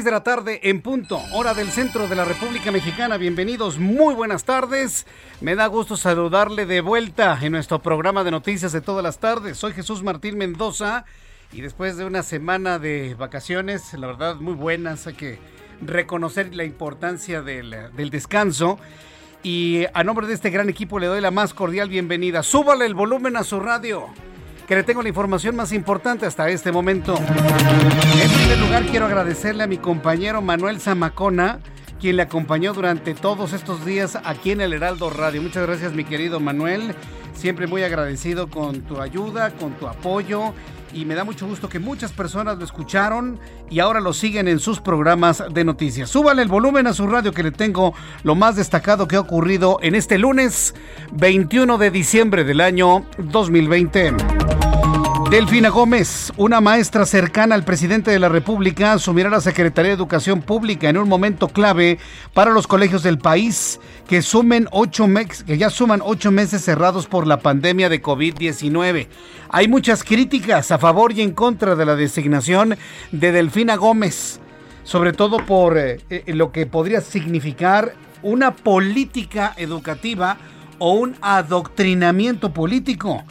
6 de la tarde en punto, hora del centro de la República Mexicana. Bienvenidos, muy buenas tardes. Me da gusto saludarle de vuelta en nuestro programa de noticias de todas las tardes. Soy Jesús Martín Mendoza y después de una semana de vacaciones, la verdad muy buenas, hay que reconocer la importancia del, del descanso. Y a nombre de este gran equipo le doy la más cordial bienvenida. Súbale el volumen a su radio que le tengo la información más importante hasta este momento. En primer lugar, quiero agradecerle a mi compañero Manuel Zamacona, quien le acompañó durante todos estos días aquí en el Heraldo Radio. Muchas gracias, mi querido Manuel. Siempre muy agradecido con tu ayuda, con tu apoyo. Y me da mucho gusto que muchas personas lo escucharon y ahora lo siguen en sus programas de noticias. Súbale el volumen a su radio que le tengo lo más destacado que ha ocurrido en este lunes 21 de diciembre del año 2020. Delfina Gómez, una maestra cercana al presidente de la República, asumirá la Secretaría de Educación Pública en un momento clave para los colegios del país que, sumen ocho que ya suman ocho meses cerrados por la pandemia de COVID-19. Hay muchas críticas a favor y en contra de la designación de Delfina Gómez, sobre todo por eh, eh, lo que podría significar una política educativa o un adoctrinamiento político.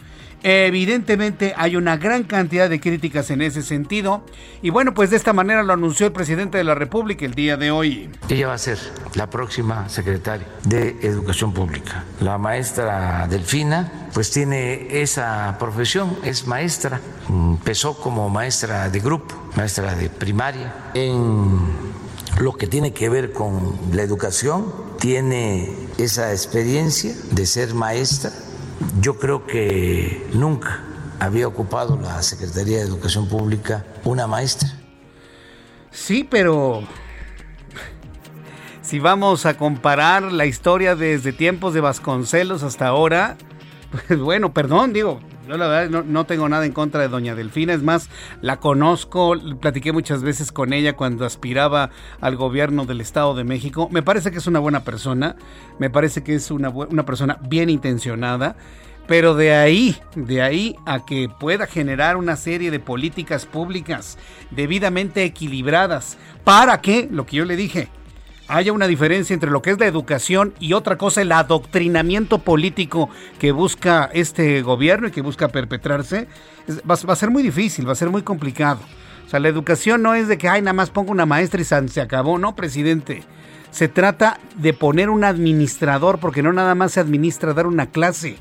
Evidentemente hay una gran cantidad de críticas en ese sentido y bueno, pues de esta manera lo anunció el presidente de la República el día de hoy. Ella va a ser la próxima secretaria de Educación Pública. La maestra Delfina pues tiene esa profesión, es maestra, empezó como maestra de grupo, maestra de primaria en lo que tiene que ver con la educación, tiene esa experiencia de ser maestra yo creo que nunca había ocupado la Secretaría de Educación Pública una maestra. Sí, pero si vamos a comparar la historia desde tiempos de Vasconcelos hasta ahora, pues bueno, perdón, digo, yo la verdad no, tengo nada en contra de doña Delfina, es más, la conozco, platiqué muchas veces con ella cuando aspiraba al gobierno del Estado de México. Me parece que es una buena persona, me parece que es una, una persona bien intencionada. Pero de ahí, de ahí a que pueda generar una serie de políticas públicas debidamente equilibradas para que, lo que yo le dije, haya una diferencia entre lo que es la educación y otra cosa, el adoctrinamiento político que busca este gobierno y que busca perpetrarse, va, a ser muy difícil, va a ser muy complicado. O sea, la educación no es de que, ay, nada más pongo una maestra y se acabó, no, presidente. Se trata de poner un administrador, porque no nada más se administra dar una clase.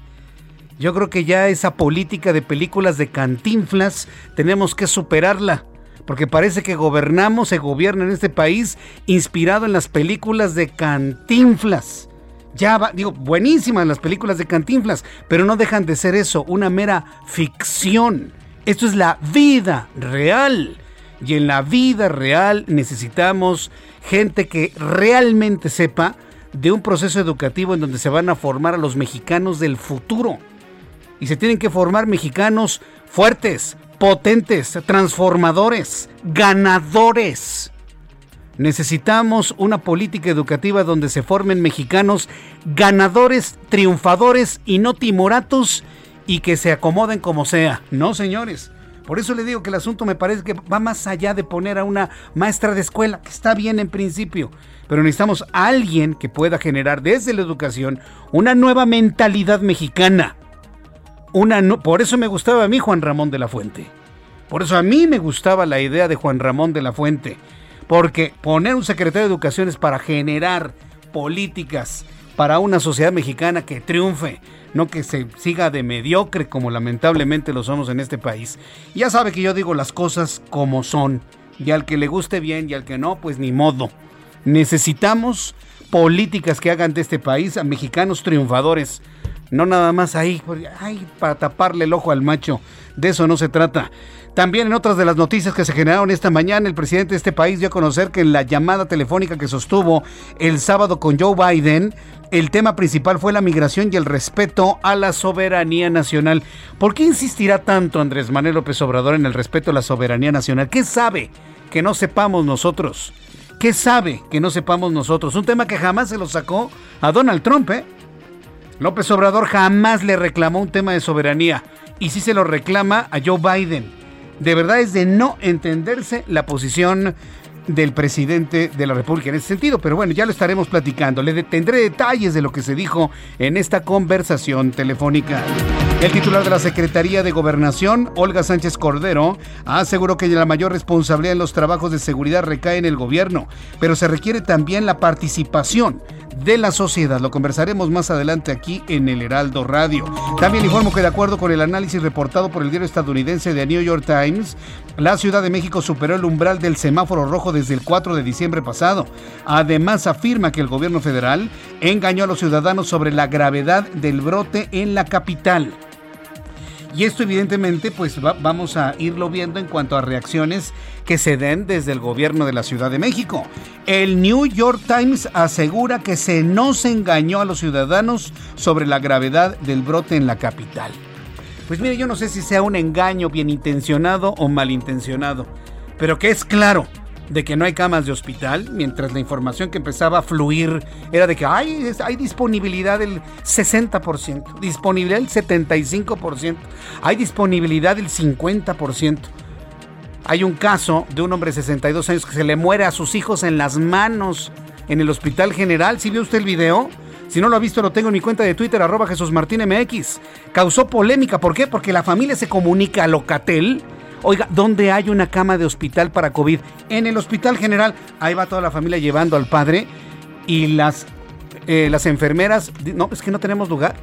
Yo creo que ya esa política de películas de cantinflas tenemos que superarla porque parece que gobernamos, se gobierna en este país inspirado en las películas de Cantinflas. Ya va, digo, buenísimas las películas de Cantinflas, pero no dejan de ser eso, una mera ficción. Esto es la vida real. Y en la vida real necesitamos gente que realmente sepa de un proceso educativo en donde se van a formar a los mexicanos del futuro. Y se tienen que formar mexicanos fuertes, potentes, transformadores, ganadores. Necesitamos una política educativa donde se formen mexicanos ganadores, triunfadores y no timoratos y que se acomoden como sea. No, señores. Por eso le digo que el asunto me parece que va más allá de poner a una maestra de escuela, que está bien en principio, pero necesitamos a alguien que pueda generar desde la educación una nueva mentalidad mexicana. Una por eso me gustaba a mí Juan Ramón de la Fuente. Por eso a mí me gustaba la idea de Juan Ramón de la Fuente. Porque poner un secretario de Educación es para generar políticas para una sociedad mexicana que triunfe, no que se siga de mediocre como lamentablemente lo somos en este país. Ya sabe que yo digo las cosas como son, y al que le guste bien y al que no, pues ni modo. Necesitamos políticas que hagan de este país a mexicanos triunfadores. No nada más ahí, para taparle el ojo al macho. De eso no se trata. También en otras de las noticias que se generaron esta mañana, el presidente de este país dio a conocer que en la llamada telefónica que sostuvo el sábado con Joe Biden, el tema principal fue la migración y el respeto a la soberanía nacional. ¿Por qué insistirá tanto Andrés Manuel López Obrador en el respeto a la soberanía nacional? ¿Qué sabe que no sepamos nosotros? ¿Qué sabe que no sepamos nosotros? Un tema que jamás se lo sacó a Donald Trump, ¿eh? López Obrador jamás le reclamó un tema de soberanía y sí se lo reclama a Joe Biden de verdad es de no entenderse la posición del presidente de la República en ese sentido. Pero bueno, ya lo estaremos platicando. Le tendré detalles de lo que se dijo en esta conversación telefónica. El titular de la Secretaría de Gobernación, Olga Sánchez Cordero, aseguró que la mayor responsabilidad en los trabajos de seguridad recae en el gobierno, pero se requiere también la participación de la sociedad. Lo conversaremos más adelante aquí en el Heraldo Radio. También informo que de acuerdo con el análisis reportado por el diario estadounidense The New York Times, la Ciudad de México superó el umbral del semáforo rojo desde el 4 de diciembre pasado. Además afirma que el gobierno federal engañó a los ciudadanos sobre la gravedad del brote en la capital. Y esto evidentemente pues vamos a irlo viendo en cuanto a reacciones que se den desde el gobierno de la Ciudad de México. El New York Times asegura que se nos engañó a los ciudadanos sobre la gravedad del brote en la capital. Pues mire, yo no sé si sea un engaño bien intencionado o malintencionado, pero que es claro de que no hay camas de hospital, mientras la información que empezaba a fluir era de que hay, hay disponibilidad del 60%, disponibilidad del 75%, hay disponibilidad del 50%. Hay un caso de un hombre de 62 años que se le muere a sus hijos en las manos en el Hospital General. ¿Sí vio usted el video? Si no lo ha visto, lo tengo en mi cuenta de Twitter, arroba Jesús. Causó polémica. ¿Por qué? Porque la familia se comunica a Locatel Oiga, ¿dónde hay una cama de hospital para COVID? En el Hospital General. Ahí va toda la familia llevando al padre y las, eh, las enfermeras. No, es que no tenemos lugar.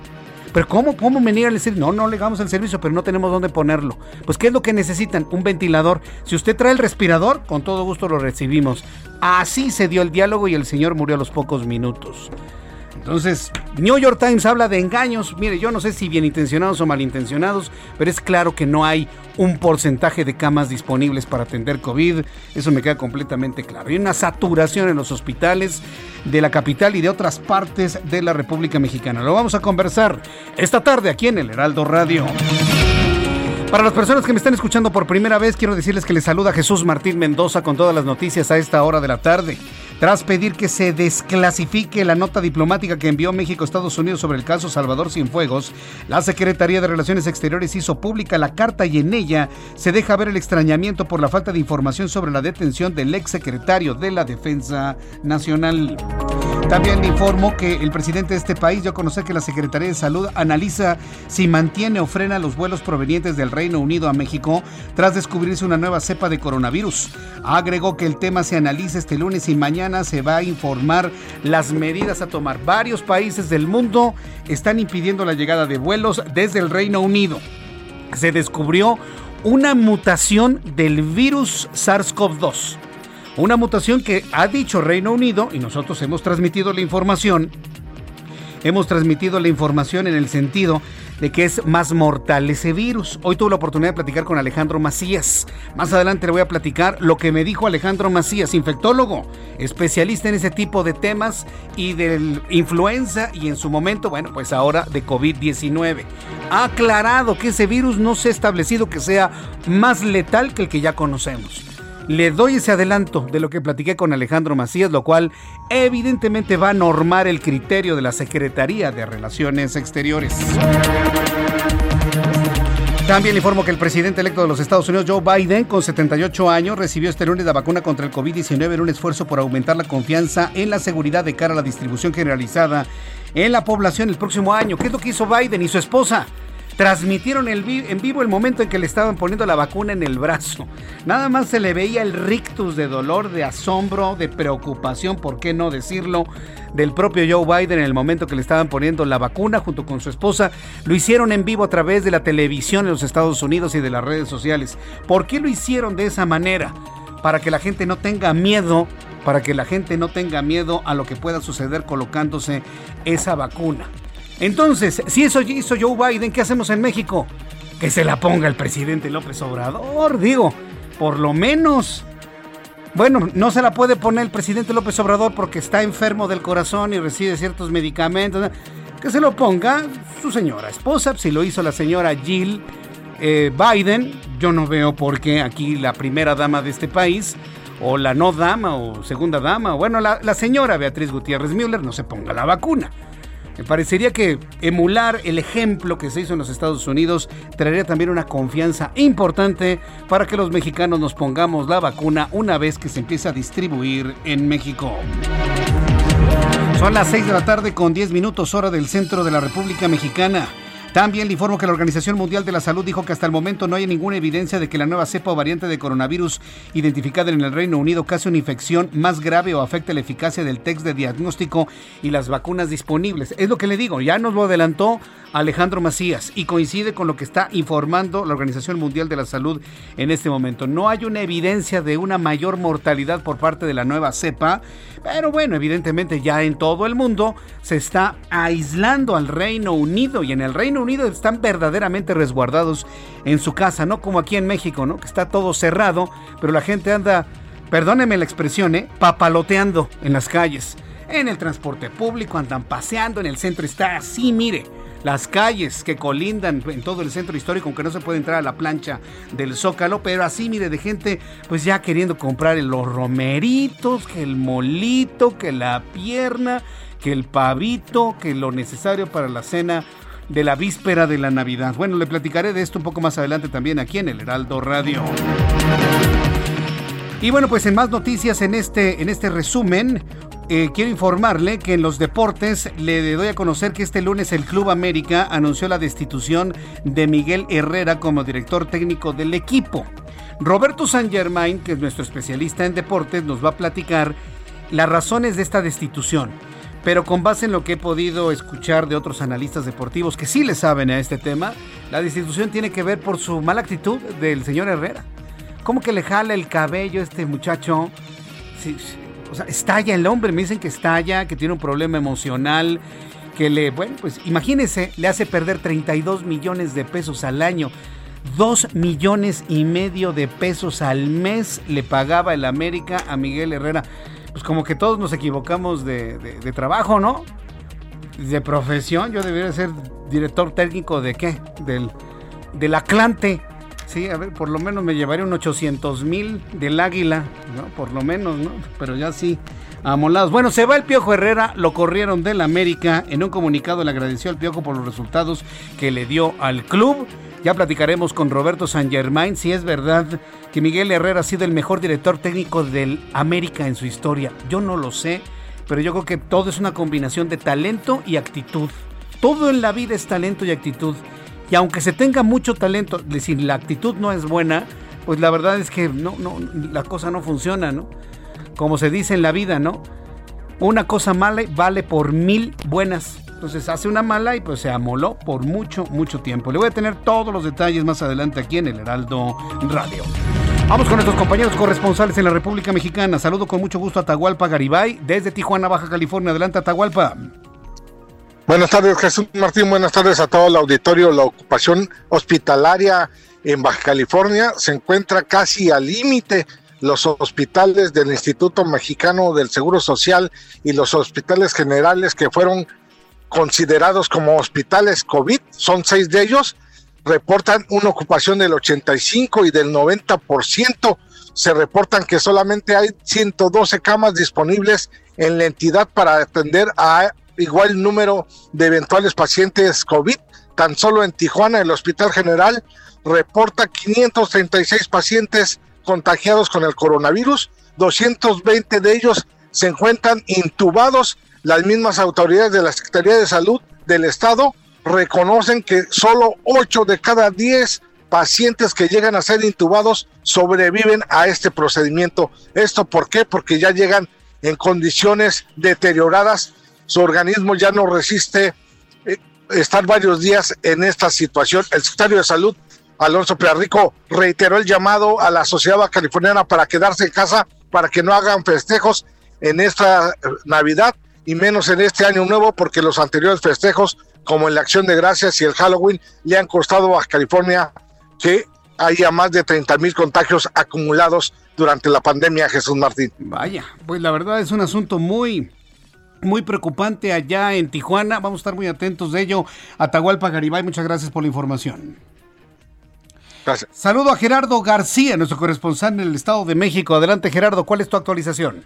Pero ¿cómo, cómo venir al servicio? No, no le damos el servicio, pero no tenemos dónde ponerlo. Pues ¿qué es lo que necesitan? Un ventilador. Si usted trae el respirador, con todo gusto lo recibimos. Así se dio el diálogo y el señor murió a los pocos minutos. Entonces, New York Times habla de engaños. Mire, yo no sé si bien intencionados o malintencionados, pero es claro que no hay un porcentaje de camas disponibles para atender COVID. Eso me queda completamente claro. Hay una saturación en los hospitales de la capital y de otras partes de la República Mexicana. Lo vamos a conversar esta tarde aquí en el Heraldo Radio. Para las personas que me están escuchando por primera vez, quiero decirles que les saluda Jesús Martín Mendoza con todas las noticias a esta hora de la tarde tras pedir que se desclasifique la nota diplomática que envió México a Estados Unidos sobre el caso Salvador Cienfuegos, la Secretaría de Relaciones Exteriores hizo pública la carta y en ella se deja ver el extrañamiento por la falta de información sobre la detención del ex secretario de la Defensa Nacional. También le informo que el presidente de este país dio a conocer que la Secretaría de Salud analiza si mantiene o frena los vuelos provenientes del Reino Unido a México tras descubrirse una nueva cepa de coronavirus. Agregó que el tema se analiza este lunes y mañana se va a informar las medidas a tomar. Varios países del mundo están impidiendo la llegada de vuelos desde el Reino Unido. Se descubrió una mutación del virus SARS-CoV-2 una mutación que ha dicho Reino Unido, y nosotros hemos transmitido la información, hemos transmitido la información en el sentido de que es más mortal ese virus. Hoy tuve la oportunidad de platicar con Alejandro Macías. Más adelante le voy a platicar lo que me dijo Alejandro Macías, infectólogo, especialista en ese tipo de temas y de influenza y en su momento, bueno, pues ahora de COVID-19. Ha aclarado que ese virus no se ha establecido que sea más letal que el que ya conocemos le doy ese adelanto de lo que platiqué con Alejandro Macías, lo cual evidentemente va a normar el criterio de la Secretaría de Relaciones Exteriores. También informo que el presidente electo de los Estados Unidos, Joe Biden, con 78 años, recibió este lunes la vacuna contra el COVID-19 en un esfuerzo por aumentar la confianza en la seguridad de cara a la distribución generalizada en la población el próximo año. ¿Qué es lo que hizo Biden y su esposa? Transmitieron en vivo el momento en que le estaban poniendo la vacuna en el brazo. Nada más se le veía el rictus de dolor, de asombro, de preocupación, por qué no decirlo, del propio Joe Biden en el momento que le estaban poniendo la vacuna junto con su esposa. Lo hicieron en vivo a través de la televisión en los Estados Unidos y de las redes sociales. ¿Por qué lo hicieron de esa manera? Para que la gente no tenga miedo, para que la gente no tenga miedo a lo que pueda suceder colocándose esa vacuna. Entonces, si eso hizo Joe Biden, ¿qué hacemos en México? Que se la ponga el presidente López Obrador, digo, por lo menos. Bueno, no se la puede poner el presidente López Obrador porque está enfermo del corazón y recibe ciertos medicamentos. Que se lo ponga su señora esposa, si lo hizo la señora Jill eh, Biden, yo no veo por qué aquí la primera dama de este país, o la no dama, o segunda dama, bueno, la, la señora Beatriz Gutiérrez Müller no se ponga la vacuna. Me parecería que emular el ejemplo que se hizo en los Estados Unidos traería también una confianza importante para que los mexicanos nos pongamos la vacuna una vez que se empiece a distribuir en México. Son las 6 de la tarde con 10 minutos hora del centro de la República Mexicana. También le informo que la Organización Mundial de la Salud dijo que hasta el momento no hay ninguna evidencia de que la nueva cepa o variante de coronavirus identificada en el Reino Unido cause una infección más grave o afecte la eficacia del test de diagnóstico y las vacunas disponibles. Es lo que le digo, ya nos lo adelantó Alejandro Macías y coincide con lo que está informando la Organización Mundial de la Salud en este momento. No hay una evidencia de una mayor mortalidad por parte de la nueva cepa, pero bueno, evidentemente ya en todo el mundo se está aislando al Reino Unido y en el Reino Unido están verdaderamente resguardados en su casa, no como aquí en México, ¿no? Que está todo cerrado, pero la gente anda, perdóneme la expresión, ¿eh? papaloteando en las calles. En el transporte público andan paseando, en el centro está así, mire las calles que colindan en todo el centro histórico, aunque no se puede entrar a la plancha del Zócalo, pero así, mire, de gente pues ya queriendo comprar los romeritos, que el molito, que la pierna, que el pavito, que lo necesario para la cena de la víspera de la Navidad. Bueno, le platicaré de esto un poco más adelante también aquí en el Heraldo Radio. Y bueno, pues en más noticias en este, en este resumen, eh, quiero informarle que en los deportes le doy a conocer que este lunes el Club América anunció la destitución de Miguel Herrera como director técnico del equipo. Roberto San Germain, que es nuestro especialista en deportes, nos va a platicar las razones de esta destitución. Pero con base en lo que he podido escuchar de otros analistas deportivos que sí le saben a este tema, la destitución tiene que ver por su mala actitud del señor Herrera. ¿Cómo que le jala el cabello a este muchacho? Sí, o sea, estalla el hombre, me dicen que estalla, que tiene un problema emocional, que le, bueno, pues imagínense, le hace perder 32 millones de pesos al año. 2 millones y medio de pesos al mes le pagaba el América a Miguel Herrera. Pues como que todos nos equivocamos de, de trabajo, ¿no? De profesión, yo debería ser director técnico de qué? Del, del Aclante. Sí, a ver, por lo menos me llevaría un 800 mil del Águila, ¿no? Por lo menos, ¿no? Pero ya sí, amolados. Bueno, se va el Piojo Herrera, lo corrieron del América. En un comunicado le agradeció al Piojo por los resultados que le dio al club. Ya platicaremos con Roberto San Germain si es verdad que Miguel Herrera ha sido el mejor director técnico del América en su historia. Yo no lo sé, pero yo creo que todo es una combinación de talento y actitud. Todo en la vida es talento y actitud. Y aunque se tenga mucho talento, decir, la actitud no es buena, pues la verdad es que no, no, la cosa no funciona, ¿no? Como se dice en la vida, ¿no? Una cosa mala vale por mil buenas. Entonces hace una mala y pues se amoló por mucho, mucho tiempo. Le voy a tener todos los detalles más adelante aquí en el Heraldo Radio. Vamos con nuestros compañeros corresponsales en la República Mexicana. Saludo con mucho gusto a Tahualpa Garibay desde Tijuana, Baja California. Adelante, Atahualpa. Buenas tardes, Jesús Martín. Buenas tardes a todo el auditorio. La ocupación hospitalaria en Baja California se encuentra casi al límite. Los hospitales del Instituto Mexicano del Seguro Social y los hospitales generales que fueron considerados como hospitales COVID, son seis de ellos, reportan una ocupación del 85 y del 90%. Se reportan que solamente hay 112 camas disponibles en la entidad para atender a igual número de eventuales pacientes COVID. Tan solo en Tijuana, el Hospital General, reporta 536 pacientes contagiados con el coronavirus, 220 de ellos se encuentran intubados. Las mismas autoridades de la Secretaría de Salud del Estado reconocen que solo 8 de cada 10 pacientes que llegan a ser intubados sobreviven a este procedimiento. ¿Esto por qué? Porque ya llegan en condiciones deterioradas, su organismo ya no resiste eh, estar varios días en esta situación. El secretario de Salud, Alonso Perrico, reiteró el llamado a la sociedad californiana para quedarse en casa, para que no hagan festejos en esta Navidad y menos en este año nuevo, porque los anteriores festejos, como en la Acción de Gracias y el Halloween, le han costado a California que haya más de 30 mil contagios acumulados durante la pandemia, Jesús Martín. Vaya, pues la verdad es un asunto muy, muy preocupante allá en Tijuana. Vamos a estar muy atentos de ello. Atahualpa Garibay, muchas gracias por la información. Gracias. Saludo a Gerardo García, nuestro corresponsal en el Estado de México. Adelante, Gerardo, ¿cuál es tu actualización?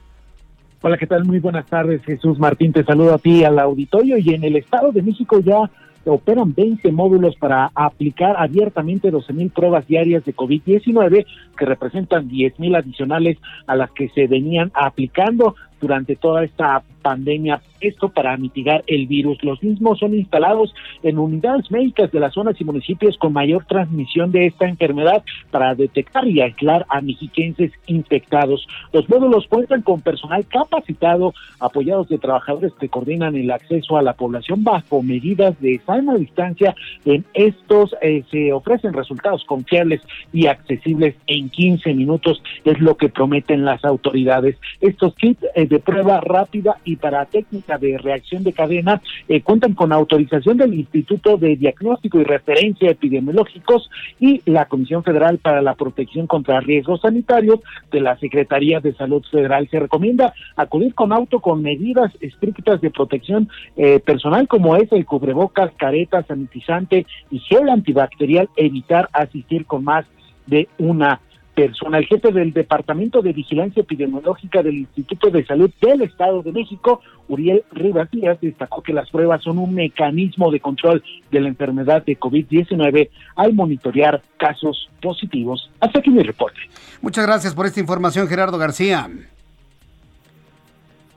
Hola, ¿qué tal? Muy buenas tardes, Jesús Martín. Te saludo a ti, al auditorio. Y en el Estado de México ya operan 20 módulos para aplicar abiertamente 12 mil pruebas diarias de COVID-19, que representan 10 mil adicionales a las que se venían aplicando durante toda esta pandemia, esto para mitigar el virus. Los mismos son instalados en unidades médicas de las zonas y municipios con mayor transmisión de esta enfermedad para detectar y aislar a mexiquenses infectados. Los módulos cuentan con personal capacitado, apoyados de trabajadores que coordinan el acceso a la población bajo medidas de sana distancia. En estos eh, se ofrecen resultados confiables y accesibles en 15 minutos, es lo que prometen las autoridades. Estos kits eh, de prueba rápida y para técnica de reacción de cadena eh, cuentan con autorización del Instituto de Diagnóstico y Referencia Epidemiológicos y la Comisión Federal para la Protección contra Riesgos Sanitarios de la Secretaría de Salud Federal. Se recomienda acudir con auto con medidas estrictas de protección eh, personal como es el cubrebocas, careta, sanitizante y gel antibacterial, evitar asistir con más de una persona. El jefe del Departamento de Vigilancia Epidemiológica del Instituto de Salud del Estado de México, Uriel Rivas Díaz, destacó que las pruebas son un mecanismo de control de la enfermedad de COVID-19 al monitorear casos positivos. Hasta aquí mi reporte. Muchas gracias por esta información, Gerardo García.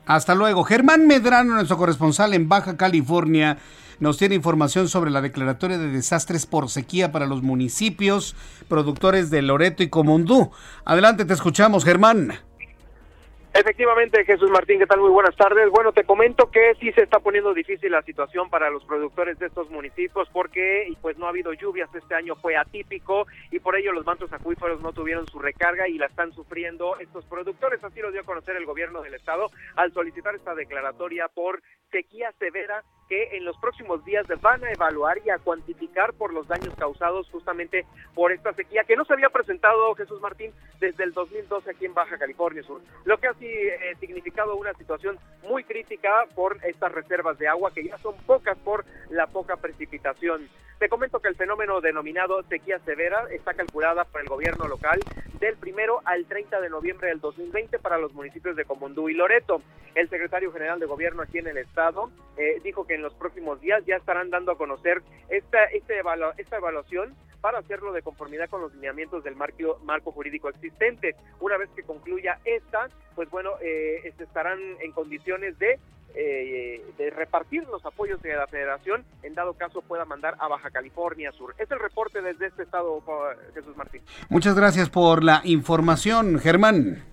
Hasta luego. Germán Medrano, nuestro corresponsal en Baja California, nos tiene información sobre la declaratoria de desastres por sequía para los municipios productores de Loreto y Comondú. Adelante, te escuchamos, Germán. Efectivamente, Jesús Martín, ¿qué tal? Muy buenas tardes. Bueno, te comento que sí se está poniendo difícil la situación para los productores de estos municipios porque pues no ha habido lluvias, este año fue atípico y por ello los mantos acuíferos no tuvieron su recarga y la están sufriendo estos productores. Así lo dio a conocer el gobierno del estado al solicitar esta declaratoria por sequía severa que en los próximos días van a evaluar y a cuantificar por los daños causados justamente por esta sequía que no se había presentado Jesús Martín desde el 2012 aquí en Baja California Sur, lo que ha eh, significado una situación muy crítica por estas reservas de agua que ya son pocas por la poca precipitación. Te comento que el fenómeno denominado sequía severa está calculada por el gobierno local del primero al 30 de noviembre del 2020 para los municipios de Comondú y Loreto. El secretario general de gobierno aquí en el estado eh, dijo que en los próximos días ya estarán dando a conocer esta, esta, esta evaluación para hacerlo de conformidad con los lineamientos del marco, marco jurídico existente. Una vez que concluya esta, pues bueno, eh, estarán en condiciones de eh, de repartir los apoyos de la federación en dado caso pueda mandar a Baja California Sur. Es el reporte desde este estado, Jesús Martín. Muchas gracias por la información, Germán.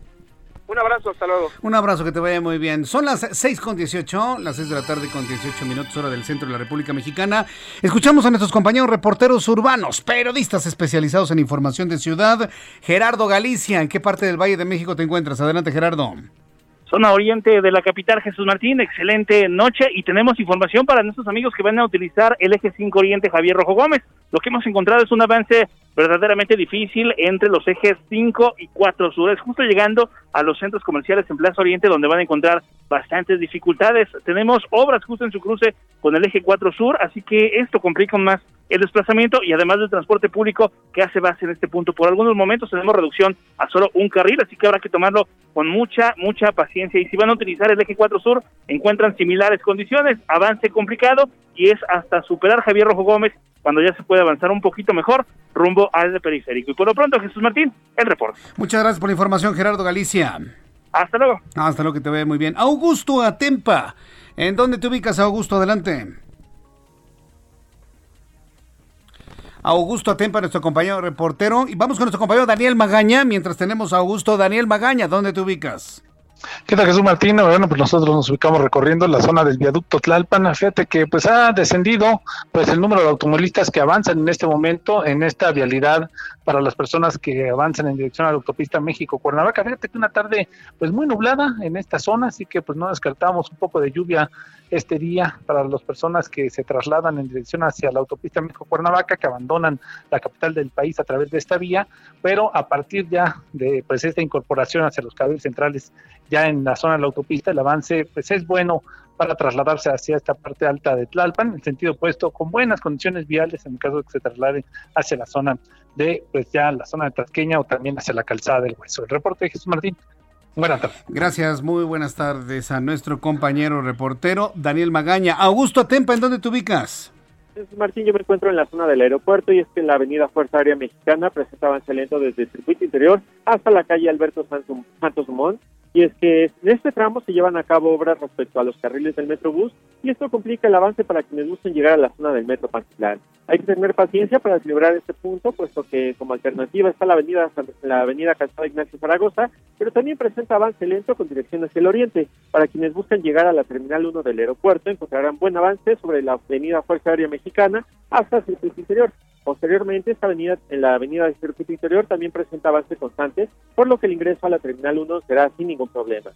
Un abrazo, hasta luego. Un abrazo, que te vaya muy bien. Son las 6 con 18, las 6 de la tarde con 18 minutos hora del centro de la República Mexicana. Escuchamos a nuestros compañeros reporteros urbanos, periodistas especializados en información de ciudad. Gerardo Galicia, ¿en qué parte del Valle de México te encuentras? Adelante, Gerardo zona oriente de la capital Jesús Martín, excelente noche y tenemos información para nuestros amigos que van a utilizar el eje 5 oriente Javier Rojo Gómez. Lo que hemos encontrado es un avance verdaderamente difícil entre los ejes 5 y 4 sur, justo llegando a los centros comerciales en Plaza Oriente donde van a encontrar bastantes dificultades. Tenemos obras justo en su cruce con el eje 4 sur, así que esto complica más el desplazamiento y además del transporte público que hace base en este punto. Por algunos momentos tenemos reducción a solo un carril, así que habrá que tomarlo con mucha, mucha paciencia. Y si van a utilizar el eje 4 sur, encuentran similares condiciones, avance complicado y es hasta superar Javier Rojo Gómez cuando ya se puede avanzar un poquito mejor rumbo al periférico. Y por lo pronto, Jesús Martín, el reporte. Muchas gracias por la información, Gerardo Galicia. Hasta luego. Hasta luego, que te vea muy bien. Augusto Atempa, ¿en dónde te ubicas, Augusto? Adelante. Augusto Atempa, nuestro compañero reportero. Y vamos con nuestro compañero Daniel Magaña, mientras tenemos a Augusto. Daniel Magaña, ¿dónde te ubicas? ¿Qué tal Jesús Martín? Bueno, pues nosotros nos ubicamos recorriendo la zona del viaducto Tlalpan. Fíjate que pues ha descendido pues el número de automovilistas que avanzan en este momento en esta vialidad para las personas que avanzan en dirección a la autopista México-Cuernavaca. Fíjate que una tarde pues muy nublada en esta zona, así que pues no descartamos un poco de lluvia este día para las personas que se trasladan en dirección hacia la autopista México-Cuernavaca, que abandonan la capital del país a través de esta vía, pero a partir ya de pues esta incorporación hacia los carriles centrales ya en la zona de la autopista, el avance pues es bueno para trasladarse hacia esta parte alta de Tlalpan, en sentido opuesto, con buenas condiciones viales en el caso de que se traslade hacia la zona de, pues ya la zona de Tasqueña o también hacia la calzada del Hueso. El reporte de Jesús Martín. Buenas tardes. Gracias, muy buenas tardes a nuestro compañero reportero Daniel Magaña. Augusto Atempa, ¿en dónde te ubicas? Martín, yo me encuentro en la zona del aeropuerto y es que la avenida Fuerza Aérea Mexicana presenta avance lento desde el circuito interior hasta la calle Alberto Santos Dumont y es que en este tramo se llevan a cabo obras respecto a los carriles del Metrobús y esto complica el avance para quienes gusten llegar a la zona del Metro Pantitlán. Hay que tener paciencia para celebrar este punto, puesto que como alternativa está la avenida la avenida Calzada Ignacio Zaragoza, pero también presenta avance lento con dirección hacia el oriente. Para quienes buscan llegar a la Terminal 1 del aeropuerto encontrarán buen avance sobre la avenida Fuerza Aérea Mexicana hasta el interior. Posteriormente, esta avenida, en la avenida del circuito interior también presenta avance constante, por lo que el ingreso a la Terminal 1 será sin ningún problema.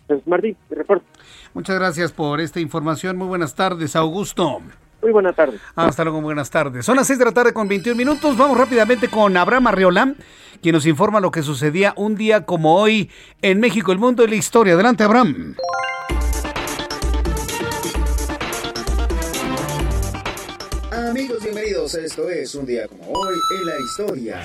Entonces, Martín, mi reporte. Muchas gracias por esta información. Muy buenas tardes, Augusto. Muy buenas tardes. Hasta luego, buenas tardes. Son las 6 de la tarde con 21 minutos. Vamos rápidamente con Abraham Arriola, quien nos informa lo que sucedía un día como hoy en México, el mundo y la historia. Adelante, Abraham. Bienvenidos. Esto es un día como hoy en la historia.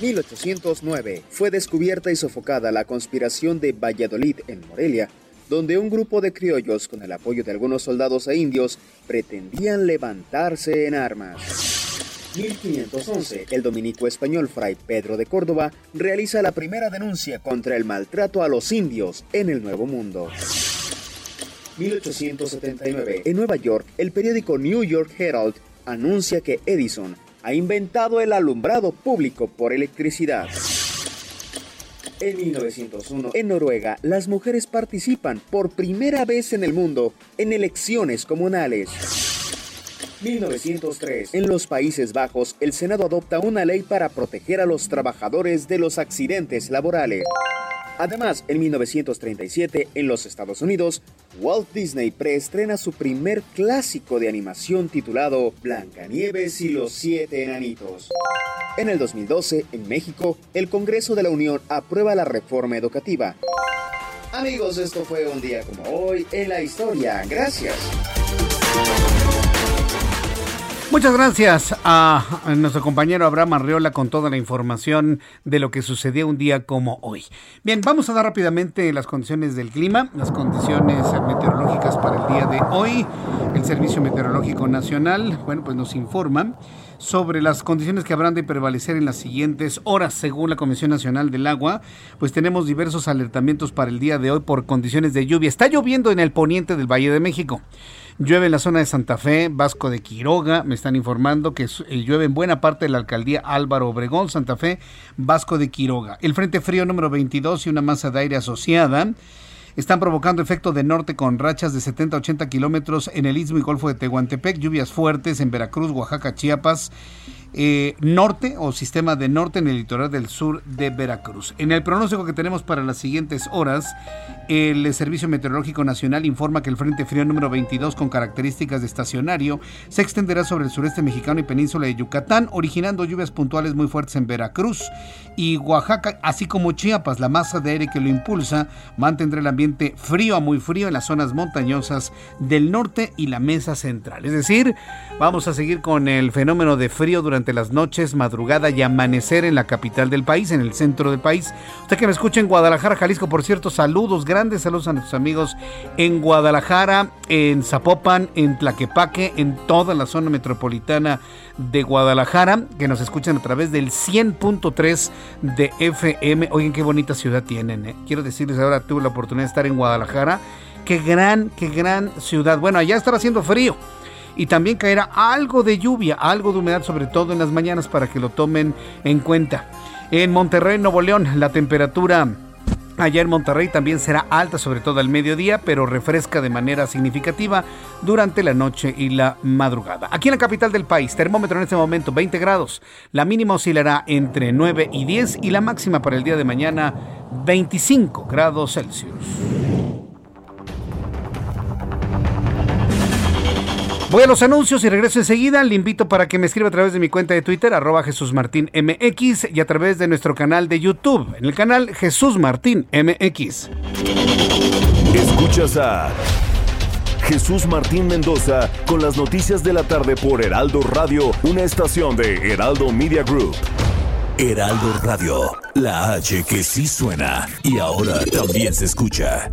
1809 fue descubierta y sofocada la conspiración de Valladolid en Morelia, donde un grupo de criollos, con el apoyo de algunos soldados e indios, pretendían levantarse en armas. 1511, el dominico español Fray Pedro de Córdoba realiza la primera denuncia contra el maltrato a los indios en el Nuevo Mundo. 1879. En Nueva York, el periódico New York Herald anuncia que Edison ha inventado el alumbrado público por electricidad. En 1901, en Noruega, las mujeres participan por primera vez en el mundo en elecciones comunales. 1903. En los Países Bajos, el Senado adopta una ley para proteger a los trabajadores de los accidentes laborales. Además, en 1937, en los Estados Unidos, Walt Disney preestrena su primer clásico de animación titulado Blancanieves y los siete enanitos. En el 2012, en México, el Congreso de la Unión aprueba la reforma educativa. Amigos, esto fue un día como hoy en la historia. Gracias. Muchas gracias a, nuestro compañero Abraham Arriola con toda la información de lo que sucedió un día como hoy. Bien, vamos a dar rápidamente las condiciones del clima, las condiciones meteorológicas para el día de hoy. El Servicio Meteorológico Nacional, bueno, pues nos informa sobre las condiciones que habrán de prevalecer en las siguientes horas, según la Comisión Nacional del Agua, pues tenemos diversos alertamientos para el día de hoy por condiciones de lluvia. Está lloviendo en el poniente del Valle de México. Llueve en la zona de Santa Fe, Vasco de Quiroga, me están informando que eh, llueve en buena parte de la alcaldía Álvaro Obregón, Santa Fe, Vasco de Quiroga. El Frente Frío número 22 y una masa de aire asociada están provocando efecto de norte con rachas de 70 80 kilómetros en el Istmo y Golfo de Tehuantepec, lluvias fuertes en Veracruz, Oaxaca, Chiapas eh, norte o sistema de norte en el litoral del sur de Veracruz. En el pronóstico que tenemos para las siguientes horas, el Servicio Meteorológico Nacional informa que el Frente Frío número 22 con características de estacionario se extenderá sobre el sureste mexicano y península de Yucatán, originando lluvias puntuales muy fuertes en Veracruz y Oaxaca, así como Chiapas. La masa de aire que lo impulsa mantendrá el ambiente frío a muy frío en las zonas montañosas del norte y la mesa central. Es decir, vamos a seguir con el fenómeno de frío durante las noches, madrugada y amanecer en la capital del país, en el centro del país. Usted que me escucha en Guadalajara, Jalisco, por cierto, saludos, grandes saludos a nuestros amigos en Guadalajara, en Zapopan, en Tlaquepaque, en toda la zona metropolitana de Guadalajara, que nos escuchan a través del 100.3 de FM. Oigan, qué bonita ciudad tienen. ¿eh? Quiero decirles, ahora tuve la oportunidad de estar en Guadalajara. Qué gran, qué gran ciudad. Bueno, allá estará haciendo frío. Y también caerá algo de lluvia, algo de humedad, sobre todo en las mañanas, para que lo tomen en cuenta. En Monterrey, Nuevo León, la temperatura Allá en Monterrey también será alta, sobre todo al mediodía, pero refresca de manera significativa durante la noche y la madrugada. Aquí en la capital del país, termómetro en este momento 20 grados. La mínima oscilará entre 9 y 10 y la máxima para el día de mañana 25 grados Celsius. Voy a los anuncios y regreso enseguida. Le invito para que me escriba a través de mi cuenta de Twitter, arroba Jesús Martín MX, y a través de nuestro canal de YouTube, en el canal Jesús Martín MX. Escuchas a Jesús Martín Mendoza con las noticias de la tarde por Heraldo Radio, una estación de Heraldo Media Group. Heraldo Radio, la H que sí suena y ahora también se escucha.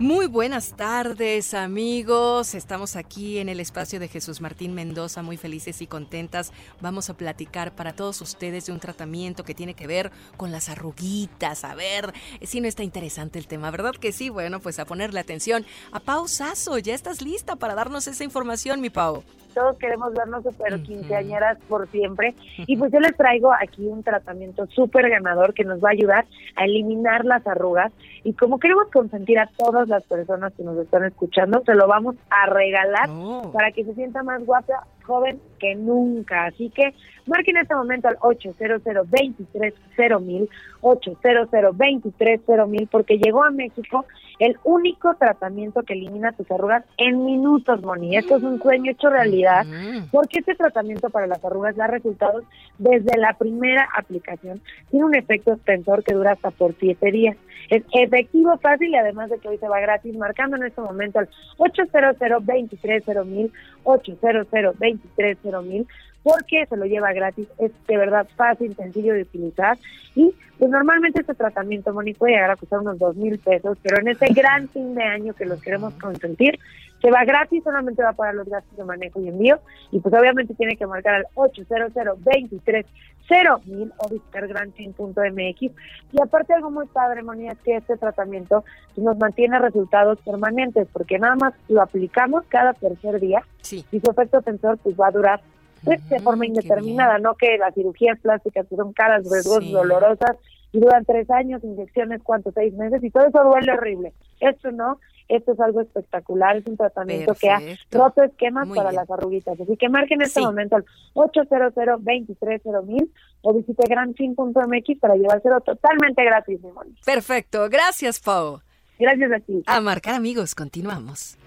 Muy buenas tardes amigos, estamos aquí en el espacio de Jesús Martín Mendoza, muy felices y contentas. Vamos a platicar para todos ustedes de un tratamiento que tiene que ver con las arruguitas. A ver si no está interesante el tema, ¿verdad que sí? Bueno, pues a ponerle atención. A Pau Sasso, ya estás lista para darnos esa información, mi Pau todos queremos vernos super quinceañeras por siempre. Y pues yo les traigo aquí un tratamiento súper ganador que nos va a ayudar a eliminar las arrugas. Y como queremos consentir a todas las personas que nos están escuchando, se lo vamos a regalar oh. para que se sienta más guapa, joven que nunca. Así que marquen en este momento al 800 mil 800 mil porque llegó a México el único tratamiento que elimina tus arrugas en minutos, Moni. Esto es un sueño hecho realidad, porque este tratamiento para las arrugas da resultados desde la primera aplicación. Tiene un efecto extensor que dura hasta por siete días. Es efectivo, fácil y además de que hoy se va gratis, marcando en este momento al 800 mil 800 mil porque se lo lleva gratis, es de verdad fácil, sencillo de utilizar. Y pues normalmente este tratamiento, Moni, puede llegar a costar unos dos mil pesos, pero en este gran fin de año que los queremos consentir, se va gratis, solamente va para los gastos de manejo y envío. Y pues obviamente tiene que marcar al 800 23 mil o visitar y aparte algo muy padre, Moni, es que este tratamiento nos mantiene resultados permanentes porque nada más lo aplicamos cada tercer día y su efecto tensor pues va a durar de forma indeterminada, no que las cirugías plásticas que son caras, riesgosas, dolorosas y duran tres años, inyecciones, cuántos, seis meses y todo eso duele horrible. Esto no, esto es algo espectacular, es un tratamiento que ha roto esquemas para las arruguitas. Así que marquen en este momento al 800 mil o visite granfin.mx para llevárselo totalmente gratis, mi Perfecto, gracias Pau. Gracias a ti. A marcar amigos, continuamos.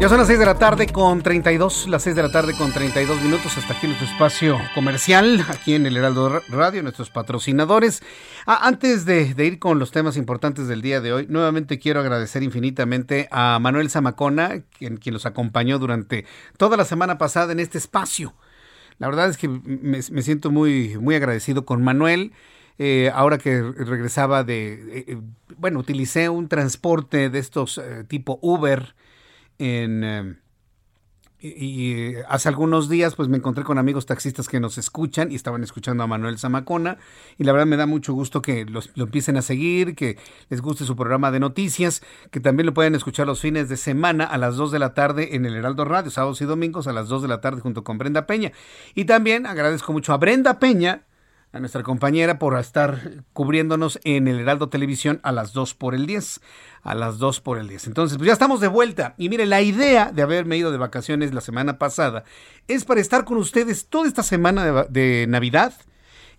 Ya son las 6 de la tarde con 32, las 6 de la tarde con 32 minutos hasta aquí nuestro espacio comercial, aquí en el Heraldo Radio, nuestros patrocinadores. Ah, antes de, ir con los temas importantes del día de hoy, nuevamente quiero agradecer infinitamente a Manuel Zamacona, quien, quien los acompañó durante toda la semana pasada en este espacio. La verdad es que me, siento muy, muy agradecido con Manuel. Eh, ahora que regresaba de, eh, eh, bueno, utilicé un transporte de estos tipo Uber en... Em, y, hace algunos días pues me encontré con amigos taxistas que nos escuchan y estaban escuchando a Manuel Zamacona y la verdad me da mucho gusto que lo empiecen a seguir, que les guste su programa de noticias, que también lo pueden escuchar los fines de semana a las 2 de la tarde en el Heraldo Radio, sábados y domingos a las 2 de la tarde junto con Brenda Peña. Y también agradezco mucho a Brenda Peña, a nuestra compañera por estar cubriéndonos en el Heraldo Televisión a las 2 por el 10. A las 2 por el 10. Entonces, pues ya estamos de vuelta. Y mire, la idea de haberme ido de vacaciones la semana pasada es para estar con ustedes toda esta semana de, Navidad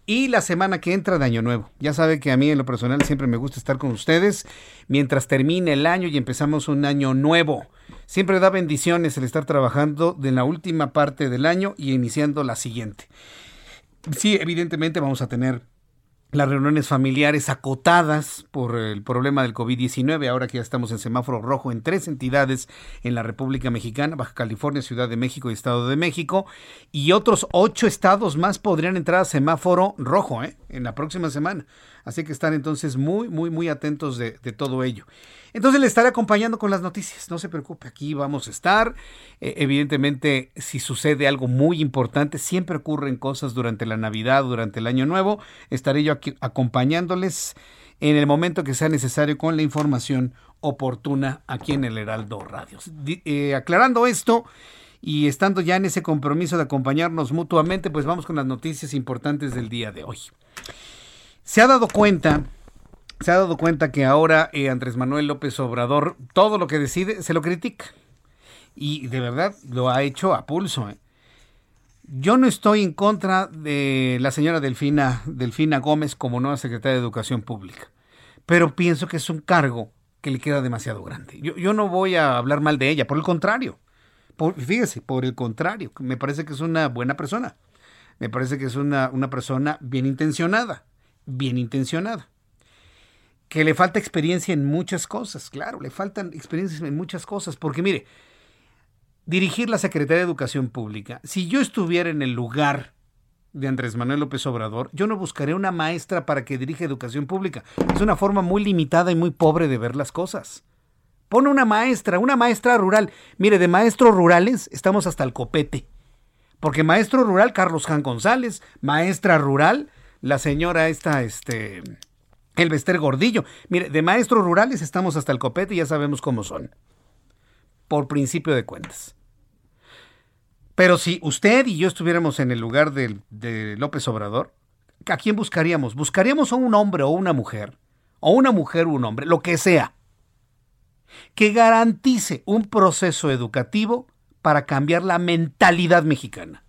y la semana que entra de Año Nuevo. Ya sabe que a mí en lo personal siempre me gusta estar con ustedes mientras termine el año y empezamos un año nuevo. Siempre da bendiciones el estar trabajando de la última parte del año y iniciando la siguiente. Sí, evidentemente vamos a tener las reuniones familiares acotadas por el problema del COVID-19, ahora que ya estamos en semáforo rojo en tres entidades en la República Mexicana, Baja California, Ciudad de México y Estado de México, y otros ocho estados más podrían entrar a semáforo rojo ¿eh? en la próxima semana. Así que están entonces muy, muy, muy atentos de, de todo ello. Entonces le estaré acompañando con las noticias, no se preocupe, aquí vamos a estar. Eh, evidentemente, si sucede algo muy importante, siempre ocurren cosas durante la Navidad, durante el Año Nuevo, estaré yo aquí acompañándoles en el momento que sea necesario con la información oportuna aquí en el Heraldo Radio. Eh, aclarando esto y estando ya en ese compromiso de acompañarnos mutuamente, pues vamos con las noticias importantes del día de hoy. Se ha dado cuenta se ha dado cuenta que ahora eh, Andrés Manuel López Obrador todo lo que decide se lo critica. Y de verdad lo ha hecho a pulso. ¿eh? Yo no estoy en contra de la señora Delfina, Delfina Gómez como nueva secretaria de Educación Pública, pero pienso que es un cargo que le queda demasiado grande. Yo, no voy a hablar mal de ella, por el contrario. Fíjese, por el contrario, me parece que es una buena persona. Me parece que es una, una persona bien intencionada, bien intencionada que le falta experiencia en muchas cosas, claro, le faltan experiencias en muchas cosas, porque mire, dirigir la Secretaría de Educación Pública, si yo estuviera en el lugar de Andrés Manuel López Obrador, yo no buscaría una maestra para que dirija educación pública. Es una forma muy limitada y muy pobre de ver las cosas. Pone una maestra, una maestra rural. Mire, de maestros rurales estamos hasta el copete. Porque maestro rural, Carlos Jan González, maestra rural, la señora esta, este, el Bester Gordillo. Mire, de maestros rurales estamos hasta el copete y ya sabemos cómo son. Por principio de cuentas. Pero si usted y yo estuviéramos en el lugar de, de López Obrador, ¿a quién buscaríamos? Buscaríamos a un hombre o una mujer, o una mujer o un hombre, lo que sea, que garantice un proceso educativo para cambiar la mentalidad mexicana.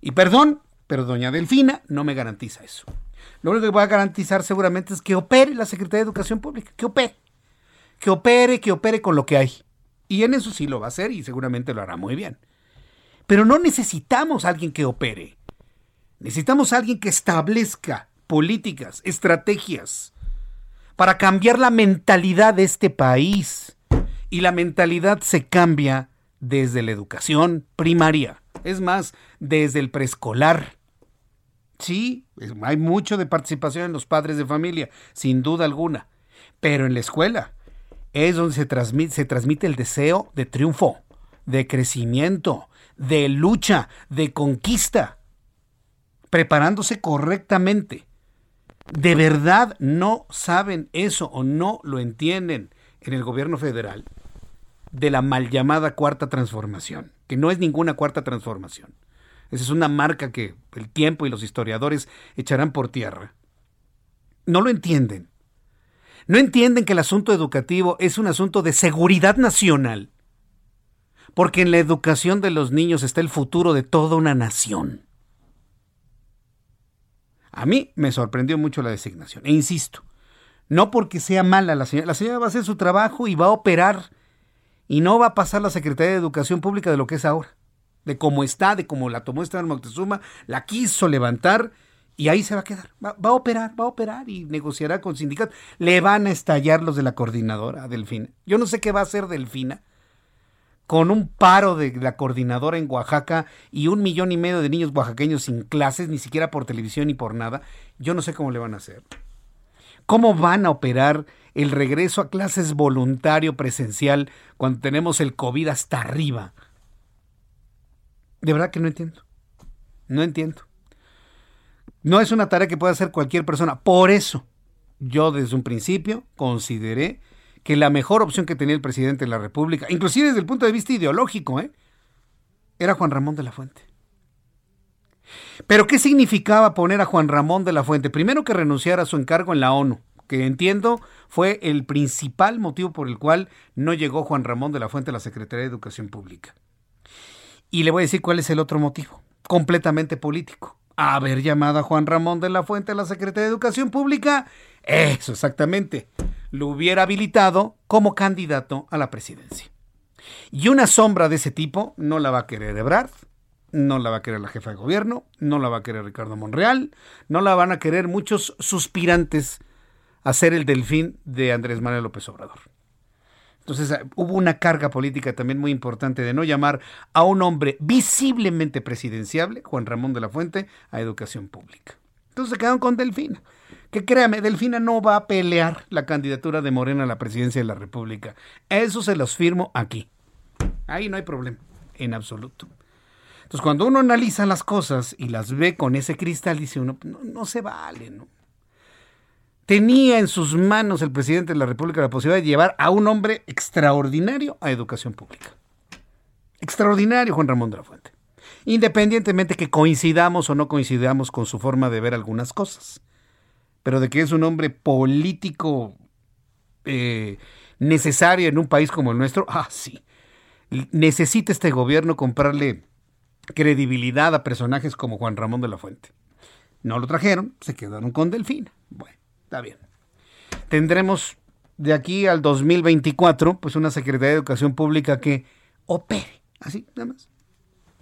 Y perdón, pero doña Delfina no me garantiza eso. Lo único que voy a garantizar seguramente es que opere la Secretaría de Educación Pública, que opere. Que opere, que opere con lo que hay. Y en eso sí lo va a hacer y seguramente lo hará muy bien. Pero no necesitamos a alguien que opere. Necesitamos a alguien que establezca políticas, estrategias para cambiar la mentalidad de este país. Y la mentalidad se cambia desde la educación primaria. Es más, desde el preescolar. Sí, hay mucho de participación en los padres de familia, sin duda alguna. Pero en la escuela es donde se transmite, el deseo de triunfo, de crecimiento, de lucha, de conquista, preparándose correctamente. ¿De verdad no saben eso o no lo entienden en el gobierno federal? De la mal llamada cuarta transformación, que no es ninguna cuarta transformación esa es una marca que el tiempo y los historiadores echarán por tierra. No lo entienden. No entienden que el asunto educativo es un asunto de seguridad nacional. Porque en la educación de los niños está el futuro de toda una nación. A mí me sorprendió mucho la designación. E insisto, no porque sea mala la señora. La señora va a hacer su trabajo y va a operar. Y no va a pasar la Secretaría de Educación Pública de lo que es ahora de cómo está, de cómo la tomó Esteban Moctezuma, la quiso levantar y ahí se va a quedar. Va, a operar, va a operar y negociará con sindicatos. Le van a estallar los de la coordinadora, Delfina. Yo no sé qué va a hacer Delfina con un paro de la coordinadora en Oaxaca y un millón y medio de niños oaxaqueños sin clases, ni siquiera por televisión ni por nada. Yo no sé cómo le van a hacer. ¿Cómo van a operar el regreso a clases voluntario presencial cuando tenemos el COVID hasta arriba? De verdad que no entiendo. No entiendo. No es una tarea que pueda hacer cualquier persona. Por eso, yo desde un principio consideré que la mejor opción que tenía el presidente de la República, inclusive desde el punto de vista ideológico, ¿eh? era Juan Ramón de la Fuente. Pero ¿qué significaba poner a Juan Ramón de la Fuente? Primero que renunciara a su encargo en la ONU, que entiendo fue el principal motivo por el cual no llegó Juan Ramón de la Fuente a la Secretaría de Educación Pública. Y le voy a decir cuál es el otro motivo, completamente político. Haber llamado a Juan Ramón de la Fuente a la Secretaría de Educación Pública, eso exactamente, lo hubiera habilitado como candidato a la presidencia. Y una sombra de ese tipo no la va a querer Ebrard, no la va a querer la jefa de gobierno, no la va a querer Ricardo Monreal, no la van a querer muchos suspirantes a ser el delfín de Andrés Manuel López Obrador. Entonces ah, hubo una carga política también muy importante de no llamar a un hombre visiblemente presidenciable, Juan Ramón de la Fuente, a educación pública. Entonces se quedaron con Delfina. Que créame, Delfina no va a pelear la candidatura de Morena a la presidencia de la República. Eso se los firmo aquí. Ahí no hay problema, en absoluto. Entonces, cuando uno analiza las cosas y las ve con ese cristal, dice uno, no, no se vale, ¿no? Tenía en sus manos el presidente de la República la posibilidad de llevar a un hombre extraordinario a educación pública. Extraordinario, Juan Ramón de la Fuente. Independientemente que coincidamos o no coincidamos con su forma de ver algunas cosas. Pero de que es un hombre político eh, necesario en un país como el nuestro, ah, sí. Necesita este gobierno comprarle credibilidad a personajes como Juan Ramón de la Fuente. No lo trajeron, se quedaron con Delfina. Bueno, está bien. Tendremos de aquí al 2024, pues una Secretaría de Educación Pública que opere, así, nada más,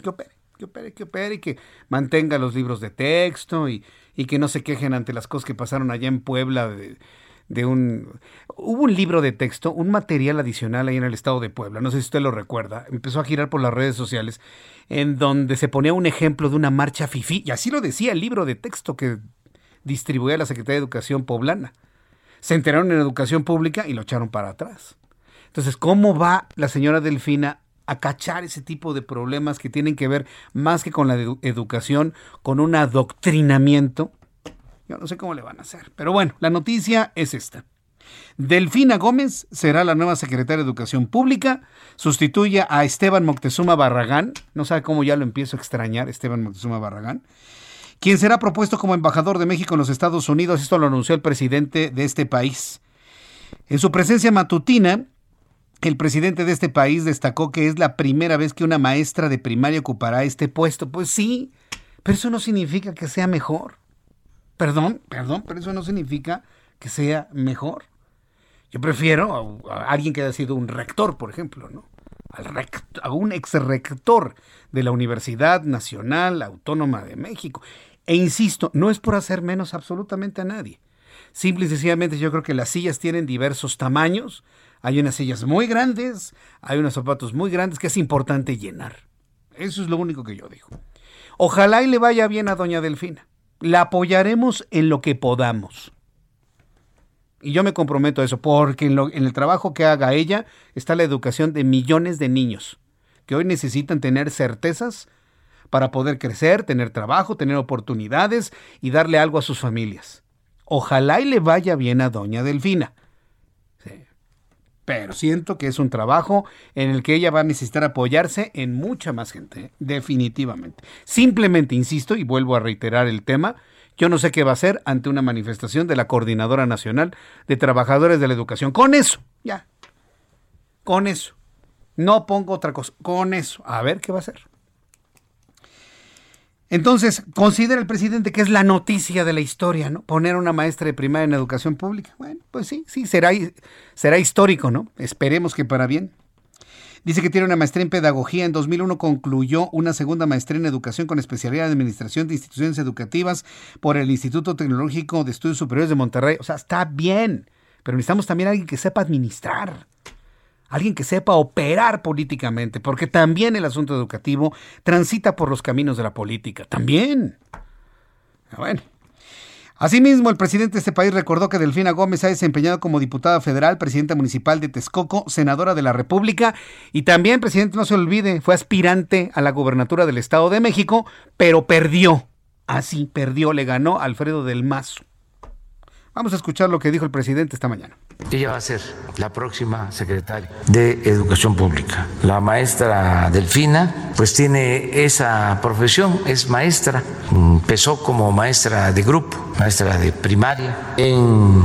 que opere, que opere, que opere y que mantenga los libros de texto y, y que no se quejen ante las cosas que pasaron allá en Puebla de, de un... Hubo un libro de texto, un material adicional ahí en el estado de Puebla, no sé si usted lo recuerda, empezó a girar por las redes sociales, en donde se ponía un ejemplo de una marcha FIFI, y así lo decía el libro de texto que distribuía la Secretaría de Educación poblana. Se enteraron en educación pública y lo echaron para atrás. Entonces, ¿cómo va la señora Delfina a cachar ese tipo de problemas que tienen que ver más que con la educación, con un adoctrinamiento yo no sé cómo le van a hacer. Pero bueno, la noticia es esta. Delfina Gómez será la nueva secretaria de Educación Pública, sustituye a Esteban Moctezuma Barragán, no sabe cómo ya lo empiezo a extrañar, Esteban Moctezuma Barragán, quien será propuesto como embajador de México en los Estados Unidos, esto lo anunció el presidente de este país. En su presencia matutina, el presidente de este país destacó que es la primera vez que una maestra de primaria ocupará este puesto. Pues sí, pero eso no significa que sea mejor. Perdón, perdón, pero eso no significa que sea mejor. Yo prefiero a, alguien que haya sido un rector, por ejemplo, ¿no? Al a un ex rector de la Universidad Nacional Autónoma de México. E insisto, no es por hacer menos absolutamente a nadie. Simple y sencillamente yo creo que las sillas tienen diversos tamaños. Hay unas sillas muy grandes, hay unos zapatos muy grandes que es importante llenar. Eso es lo único que yo digo. Ojalá y le vaya bien a doña Delfina la apoyaremos en lo que podamos. Y yo me comprometo a eso, porque en, en, el trabajo que haga ella está la educación de millones de niños que hoy necesitan tener certezas para poder crecer, tener trabajo, tener oportunidades y darle algo a sus familias. Ojalá y le vaya bien a doña Delfina pero siento que es un trabajo en el que ella va a necesitar apoyarse en mucha más gente, definitivamente. Simplemente, insisto, y vuelvo a reiterar el tema, yo no sé qué va a hacer ante una manifestación de la Coordinadora Nacional de Trabajadores de la Educación. Con eso, ya. Con eso. No pongo otra cosa. Con eso. A ver qué va a hacer. Entonces, considera el presidente que es la noticia de la historia, ¿no? Poner una maestra de primaria en educación pública. Bueno, pues sí, sí, será, será histórico, ¿no? Esperemos que para bien. Dice que tiene una maestría en pedagogía. En 2001 concluyó una segunda maestría en educación con especialidad en administración de instituciones educativas por el Instituto Tecnológico de Estudios Superiores de Monterrey. O sea, está bien, pero necesitamos también a alguien que sepa administrar alguien que sepa operar políticamente, porque también el asunto educativo transita por los caminos de la política, también. Ah, bueno. Asimismo, el presidente de este país recordó que Delfina Gómez ha desempeñado como diputada federal, presidenta municipal de Texcoco, senadora de la República y también, presidente, no se olvide, fue aspirante a la gubernatura del Estado de México, pero perdió. Así, perdió, le ganó Alfredo del Mazo. Vamos a escuchar lo que dijo el presidente esta mañana. Ella va a ser la próxima secretaria de Educación Pública. La maestra Delfina, pues tiene esa profesión, es maestra, empezó como maestra de grupo, maestra de primaria. En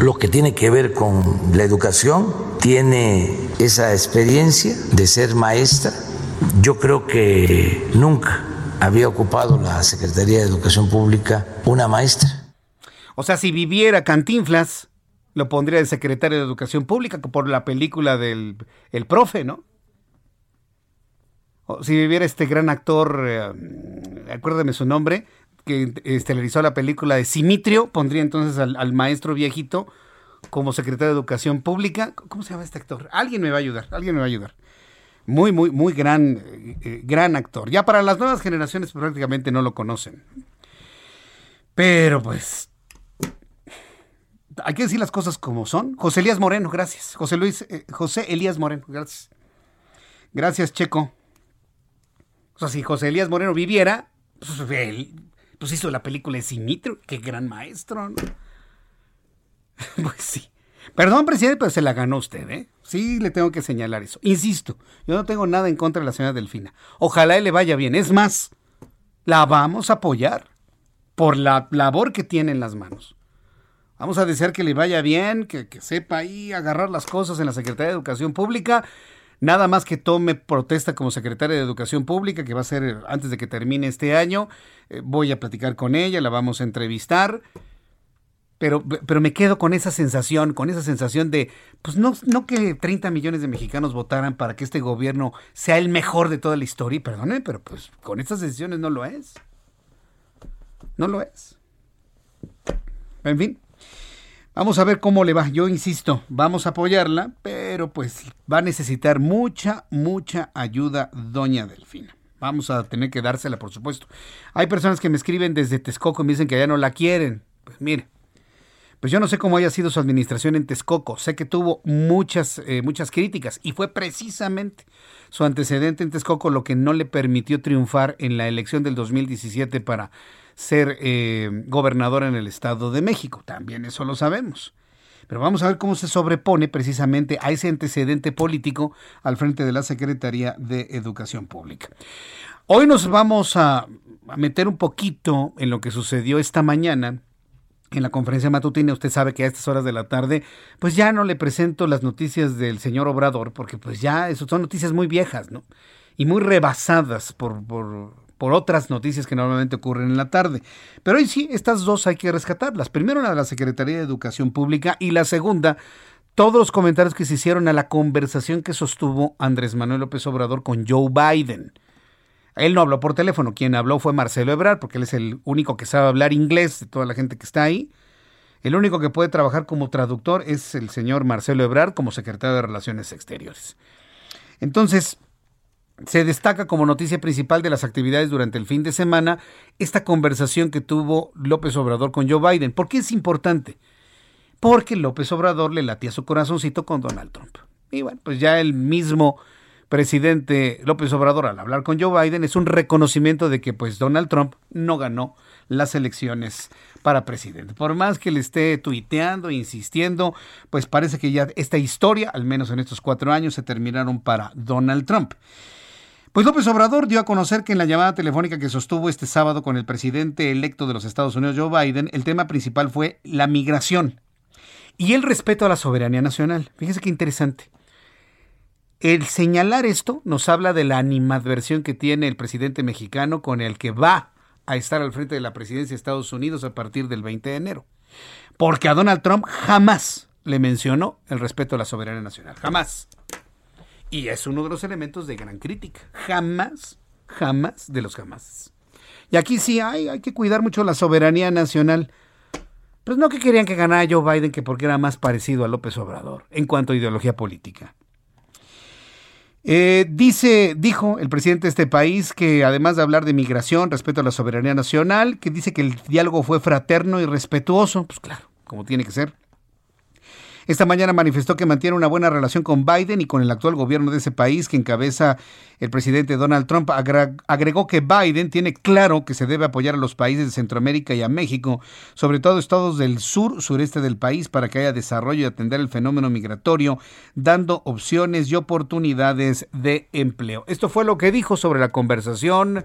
lo que tiene que ver con la educación, tiene esa experiencia de ser maestra. Yo creo que nunca había ocupado la Secretaría de Educación Pública una maestra. O sea, si viviera Cantinflas, lo pondría de secretario de Educación Pública por la película del el profe, ¿no? O si viviera este gran actor, eh, acuérdame su nombre, que estelarizó la película de Simitrio, pondría entonces al, maestro viejito como secretario de Educación Pública. ¿Cómo se llama este actor? Alguien me va a ayudar, alguien me va a ayudar. Muy, muy, muy gran, eh, eh, gran actor. Ya para las nuevas generaciones prácticamente no lo conocen. Pero pues hay que decir las cosas como son. José Elías Moreno, gracias. José Luis, eh, José Elías Moreno, gracias. Gracias, Checo. O sea, si José Elías Moreno viviera, pues, él, pues hizo la película de Simitro, qué gran maestro, ¿no? pues sí. Perdón, presidente, pero se la ganó usted, ¿eh? Sí, le tengo que señalar eso. Insisto, yo no tengo nada en contra de la señora Delfina. Ojalá le vaya bien. Es más, la vamos a apoyar por la labor que tiene en las manos. Vamos a desear que le vaya bien, que, sepa ahí agarrar las cosas en la Secretaría de Educación Pública. Nada más que tome protesta como secretaria de Educación Pública, que va a ser antes de que termine este año. Eh, voy a platicar con ella, la vamos a entrevistar. Pero, pero me quedo con esa sensación, con esa sensación de, pues no, no que 30 millones de mexicanos votaran para que este gobierno sea el mejor de toda la historia, perdone, pero pues con estas decisiones no lo es. No lo es. En fin, Vamos a ver cómo le va. Yo insisto, vamos a apoyarla, pero pues va a necesitar mucha, mucha ayuda doña Delfina. Vamos a tener que dársela, por supuesto. Hay personas que me escriben desde Texcoco y me dicen que ya no la quieren. Pues mire, pues yo no sé cómo haya sido su administración en Texcoco. Sé que tuvo muchas, eh, muchas críticas y fue precisamente su antecedente en Texcoco lo que no le permitió triunfar en la elección del 2017 para ser eh, gobernador en el Estado de México. También eso lo sabemos. Pero vamos a ver cómo se sobrepone precisamente a ese antecedente político al frente de la Secretaría de Educación Pública. Hoy nos vamos a, meter un poquito en lo que sucedió esta mañana en la conferencia matutina, usted sabe que a estas horas de la tarde, pues ya no le presento las noticias del señor Obrador, porque pues ya eso son noticias muy viejas, ¿no? Y muy rebasadas por, por por otras noticias que normalmente ocurren en la tarde. Pero hoy sí, estas dos hay que rescatarlas. Primero la de la Secretaría de Educación Pública y la segunda, todos los comentarios que se hicieron a la conversación que sostuvo Andrés Manuel López Obrador con Joe Biden. Él no habló por teléfono, quien habló fue Marcelo Ebrard, porque él es el único que sabe hablar inglés de toda la gente que está ahí. El único que puede trabajar como traductor es el señor Marcelo Ebrard como secretario de Relaciones Exteriores. Entonces, se destaca como noticia principal de las actividades durante el fin de semana esta conversación que tuvo López Obrador con Joe Biden. ¿Por qué es importante? Porque López Obrador le latía su corazoncito con Donald Trump. Y bueno, pues ya el mismo presidente López Obrador al hablar con Joe Biden es un reconocimiento de que pues Donald Trump no ganó las elecciones para presidente. Por más que le esté tuiteando insistiendo, pues parece que ya esta historia, al menos en estos cuatro años, se terminaron para Donald Trump. Pues López Obrador dio a conocer que en la llamada telefónica que sostuvo este sábado con el presidente electo de los Estados Unidos, Joe Biden, el tema principal fue la migración y el respeto a la soberanía nacional. Fíjese qué interesante. El señalar esto nos habla de la animadversión que tiene el presidente mexicano con el que va a estar al frente de la presidencia de Estados Unidos a partir del 20 de enero. Porque a Donald Trump jamás le mencionó el respeto a la soberanía nacional. Jamás. Y es uno de los elementos de gran crítica. Jamás, jamás de los jamás. Y aquí sí hay, hay que cuidar mucho la soberanía nacional. Pues no que querían que ganara Joe Biden, que porque era más parecido a López Obrador en cuanto a ideología política. Eh, dice, dijo el presidente de este país que además de hablar de migración, respeto a la soberanía nacional, que dice que el diálogo fue fraterno y respetuoso, pues claro, como tiene que ser. Esta mañana manifestó que mantiene una buena relación con Biden y con el actual gobierno de ese país que encabeza el presidente Donald Trump. Agregó que Biden tiene claro que se debe apoyar a los países de Centroamérica y a México, sobre todo estados del sur, sureste del país, para que haya desarrollo y atender el fenómeno migratorio, dando opciones y oportunidades de empleo. Esto fue lo que dijo sobre la conversación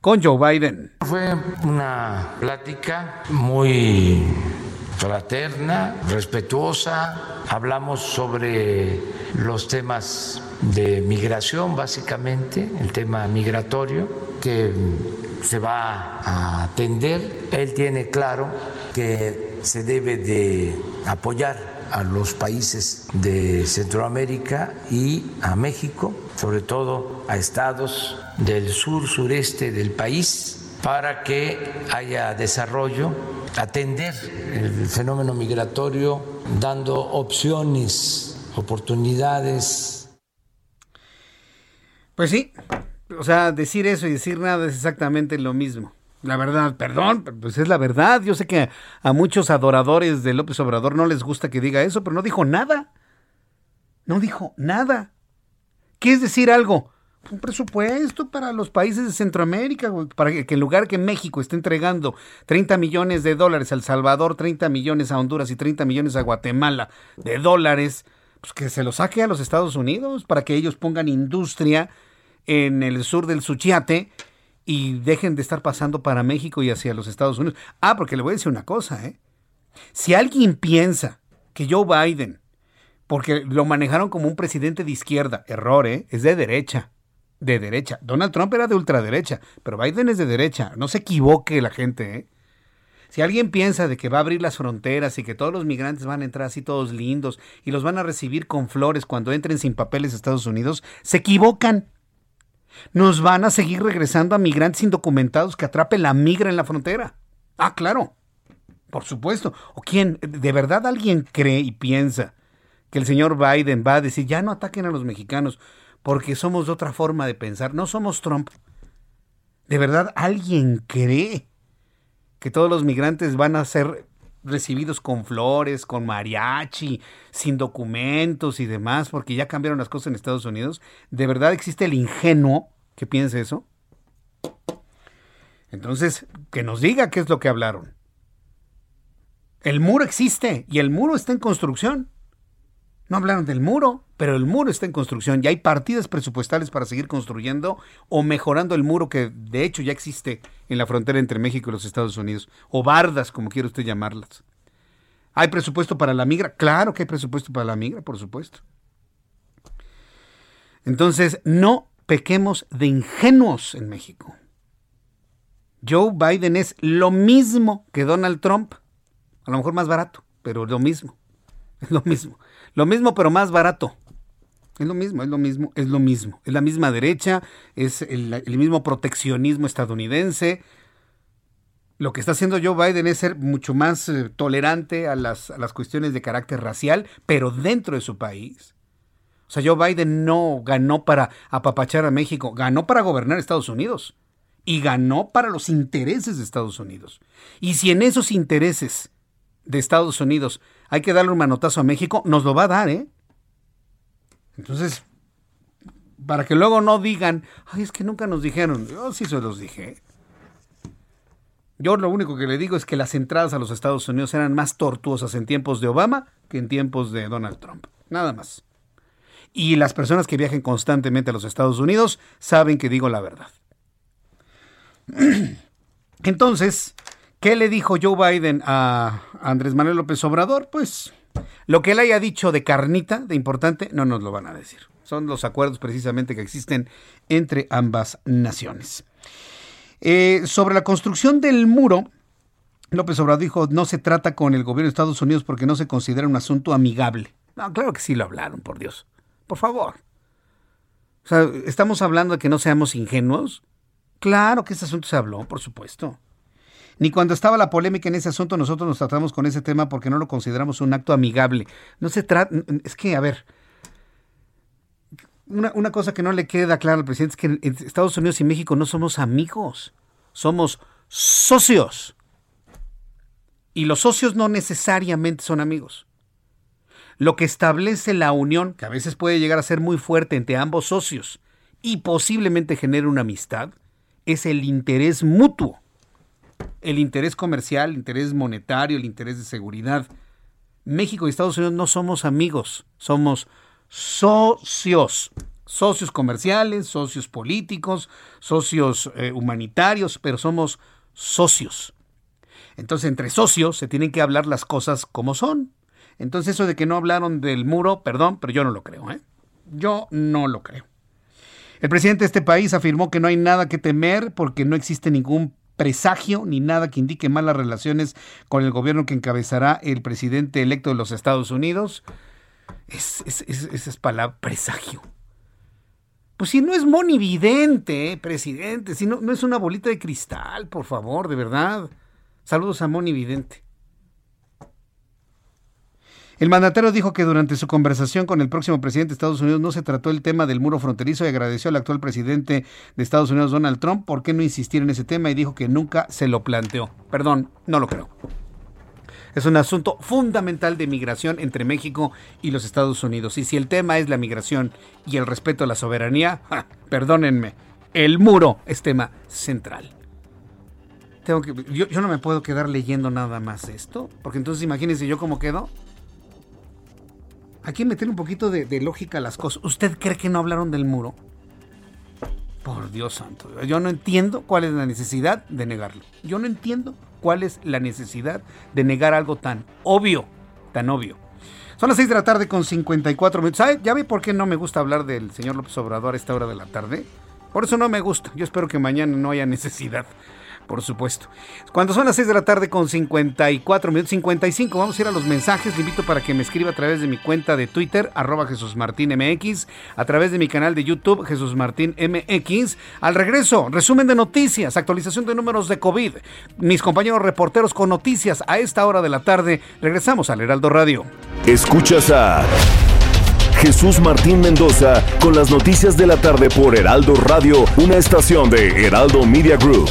con Joe Biden. Fue una plática muy fraterna, respetuosa. Hablamos sobre los temas de migración, básicamente, el tema migratorio, que se va a atender. Él tiene claro que se debe de apoyar a los países de Centroamérica y a México, sobre todo a estados del sur sureste del país, para que haya desarrollo atender el fenómeno migratorio dando opciones, oportunidades. Pues sí, o sea, decir eso y decir nada es exactamente lo mismo. La verdad, perdón, pues es la verdad. Yo sé que a muchos adoradores de López Obrador no les gusta que diga eso, pero no dijo nada. No dijo nada. ¿Qué es decir algo? Un presupuesto para los países de Centroamérica, para que, en lugar que México esté entregando 30 millones de dólares a El Salvador, 30 millones a Honduras y 30 millones a Guatemala de dólares, pues que se lo saque a los Estados Unidos para que ellos pongan industria en el sur del Suchiate y dejen de estar pasando para México y hacia los Estados Unidos. Ah, porque le voy a decir una cosa, ¿eh? Si alguien piensa que Joe Biden, porque lo manejaron como un presidente de izquierda, error, ¿eh? Es de derecha de derecha. Donald Trump era de ultraderecha, pero Biden es de derecha. No se equivoque la gente, ¿eh? Si alguien piensa de que va a abrir las fronteras y que todos los migrantes van a entrar así todos lindos y los van a recibir con flores cuando entren sin papeles a Estados Unidos, se equivocan. Nos van a seguir regresando a migrantes indocumentados que atrapen la migra en la frontera. Ah, claro. Por supuesto. ¿O quién? ¿De verdad alguien cree y piensa que el señor Biden va a decir, ya no ataquen a los mexicanos? Porque somos de otra forma de pensar. No somos Trump. ¿De verdad alguien cree que todos los migrantes van a ser recibidos con flores, con mariachi, sin documentos y demás, porque ya cambiaron las cosas en Estados Unidos? ¿De verdad existe el ingenuo que piense eso? Entonces, que nos diga qué es lo que hablaron. El muro existe y el muro está en construcción. No hablaron del muro, pero el muro está en construcción y hay partidas presupuestales para seguir construyendo o mejorando el muro que de hecho ya existe en la frontera entre México y los Estados Unidos, o bardas, como quiera usted llamarlas. ¿Hay presupuesto para la migra? Claro que hay presupuesto para la migra, por supuesto. Entonces, no pequemos de ingenuos en México. Joe Biden es lo mismo que Donald Trump, a lo mejor más barato, pero lo mismo. Es lo mismo. Lo mismo, pero más barato. Es lo mismo, es lo mismo, es lo mismo. Es la misma derecha, es el, mismo proteccionismo estadounidense. Lo que está haciendo Joe Biden es ser mucho más eh, tolerante a las, a las cuestiones de carácter racial, pero dentro de su país. O sea, Joe Biden no ganó para apapachar a México, ganó para gobernar Estados Unidos. Y ganó para los intereses de Estados Unidos. Y si en esos intereses de Estados Unidos hay que darle un manotazo a México, nos lo va a dar, ¿eh? Entonces, para que luego no digan, ay, es que nunca nos dijeron, yo sí se los dije. Yo lo único que le digo es que las entradas a los Estados Unidos eran más tortuosas en tiempos de Obama que en tiempos de Donald Trump. Nada más. Y las personas que viajen constantemente a los Estados Unidos saben que digo la verdad. Entonces, ¿Qué le dijo Joe Biden a Andrés Manuel López Obrador? Pues lo que él haya dicho de carnita, de importante, no nos lo van a decir. Son los acuerdos precisamente que existen entre ambas naciones. Eh, sobre la construcción del muro, López Obrador dijo, no se trata con el gobierno de Estados Unidos porque no se considera un asunto amigable. No, claro que sí lo hablaron, por Dios. Por favor. O sea, ¿estamos hablando de que no seamos ingenuos? Claro que ese asunto se habló, por supuesto. Ni cuando estaba la polémica en ese asunto nosotros nos tratamos con ese tema porque no lo consideramos un acto amigable. No se trata, es que, a ver, una, una, cosa que no le queda clara al presidente es que Estados Unidos y México no somos amigos, somos socios. Y los socios no necesariamente son amigos. lo que establece la unión, que a veces puede llegar a ser muy fuerte entre ambos socios y posiblemente genere una amistad, es el interés mutuo. El interés comercial, el interés monetario, el interés de seguridad. México y Estados Unidos no somos amigos, somos socios. Socios comerciales, socios políticos, socios eh, humanitarios, pero somos socios. Entonces, entre socios se tienen que hablar las cosas como son. Entonces, eso de que no hablaron del muro, perdón, pero yo no lo creo, ¿eh? Yo no lo creo. El presidente de este país afirmó que no hay nada que temer porque no existe ningún presagio ni nada que indique malas relaciones con el gobierno que encabezará el presidente electo de los Estados Unidos. Es, es, es, palabra presagio. Pues si no es monividente, presidente, si no, no es una bolita de cristal, por favor, de verdad. Saludos a Moni Vidente. El mandatario dijo que durante su conversación con el próximo presidente de Estados Unidos no se trató el tema del muro fronterizo y agradeció al actual presidente de Estados Unidos, Donald Trump, por qué no insistir en ese tema y dijo que nunca se lo planteó. Perdón, no lo creo. Es un asunto fundamental de migración entre México y los Estados Unidos. Y si el tema es la migración y el respeto a la soberanía, perdónenme, el muro es tema central. Tengo que, yo, yo, no me puedo quedar leyendo nada más esto, porque entonces imagínense yo cómo quedo. Hay que meter un poquito de, de lógica a las cosas. ¿Usted cree que no hablaron del muro? Por Dios santo, yo no entiendo cuál es la necesidad de negarlo. Yo no entiendo cuál es la necesidad de negar algo tan obvio, tan obvio. Son las 6 de la tarde con 54 minutos. ¿Sabe? ¿Ya ve por qué no me gusta hablar del señor López Obrador a esta hora de la tarde? Por eso no me gusta. Yo espero que mañana no haya necesidad por supuesto. Cuando son las 6 de la tarde con 54 minutos, 55, vamos a ir a los mensajes. Le invito para que me escriba a través de mi cuenta de Twitter, arroba Jesús Martín MX, a través de mi canal de YouTube, Jesús Martín MX. Al regreso, resumen de noticias, actualización de números de COVID. Mis compañeros reporteros con noticias a esta hora de la tarde. Regresamos al Heraldo Radio. Escuchas a... Jesús Martín Mendoza con las noticias de la tarde por Heraldo Radio, una estación de Heraldo Media Group.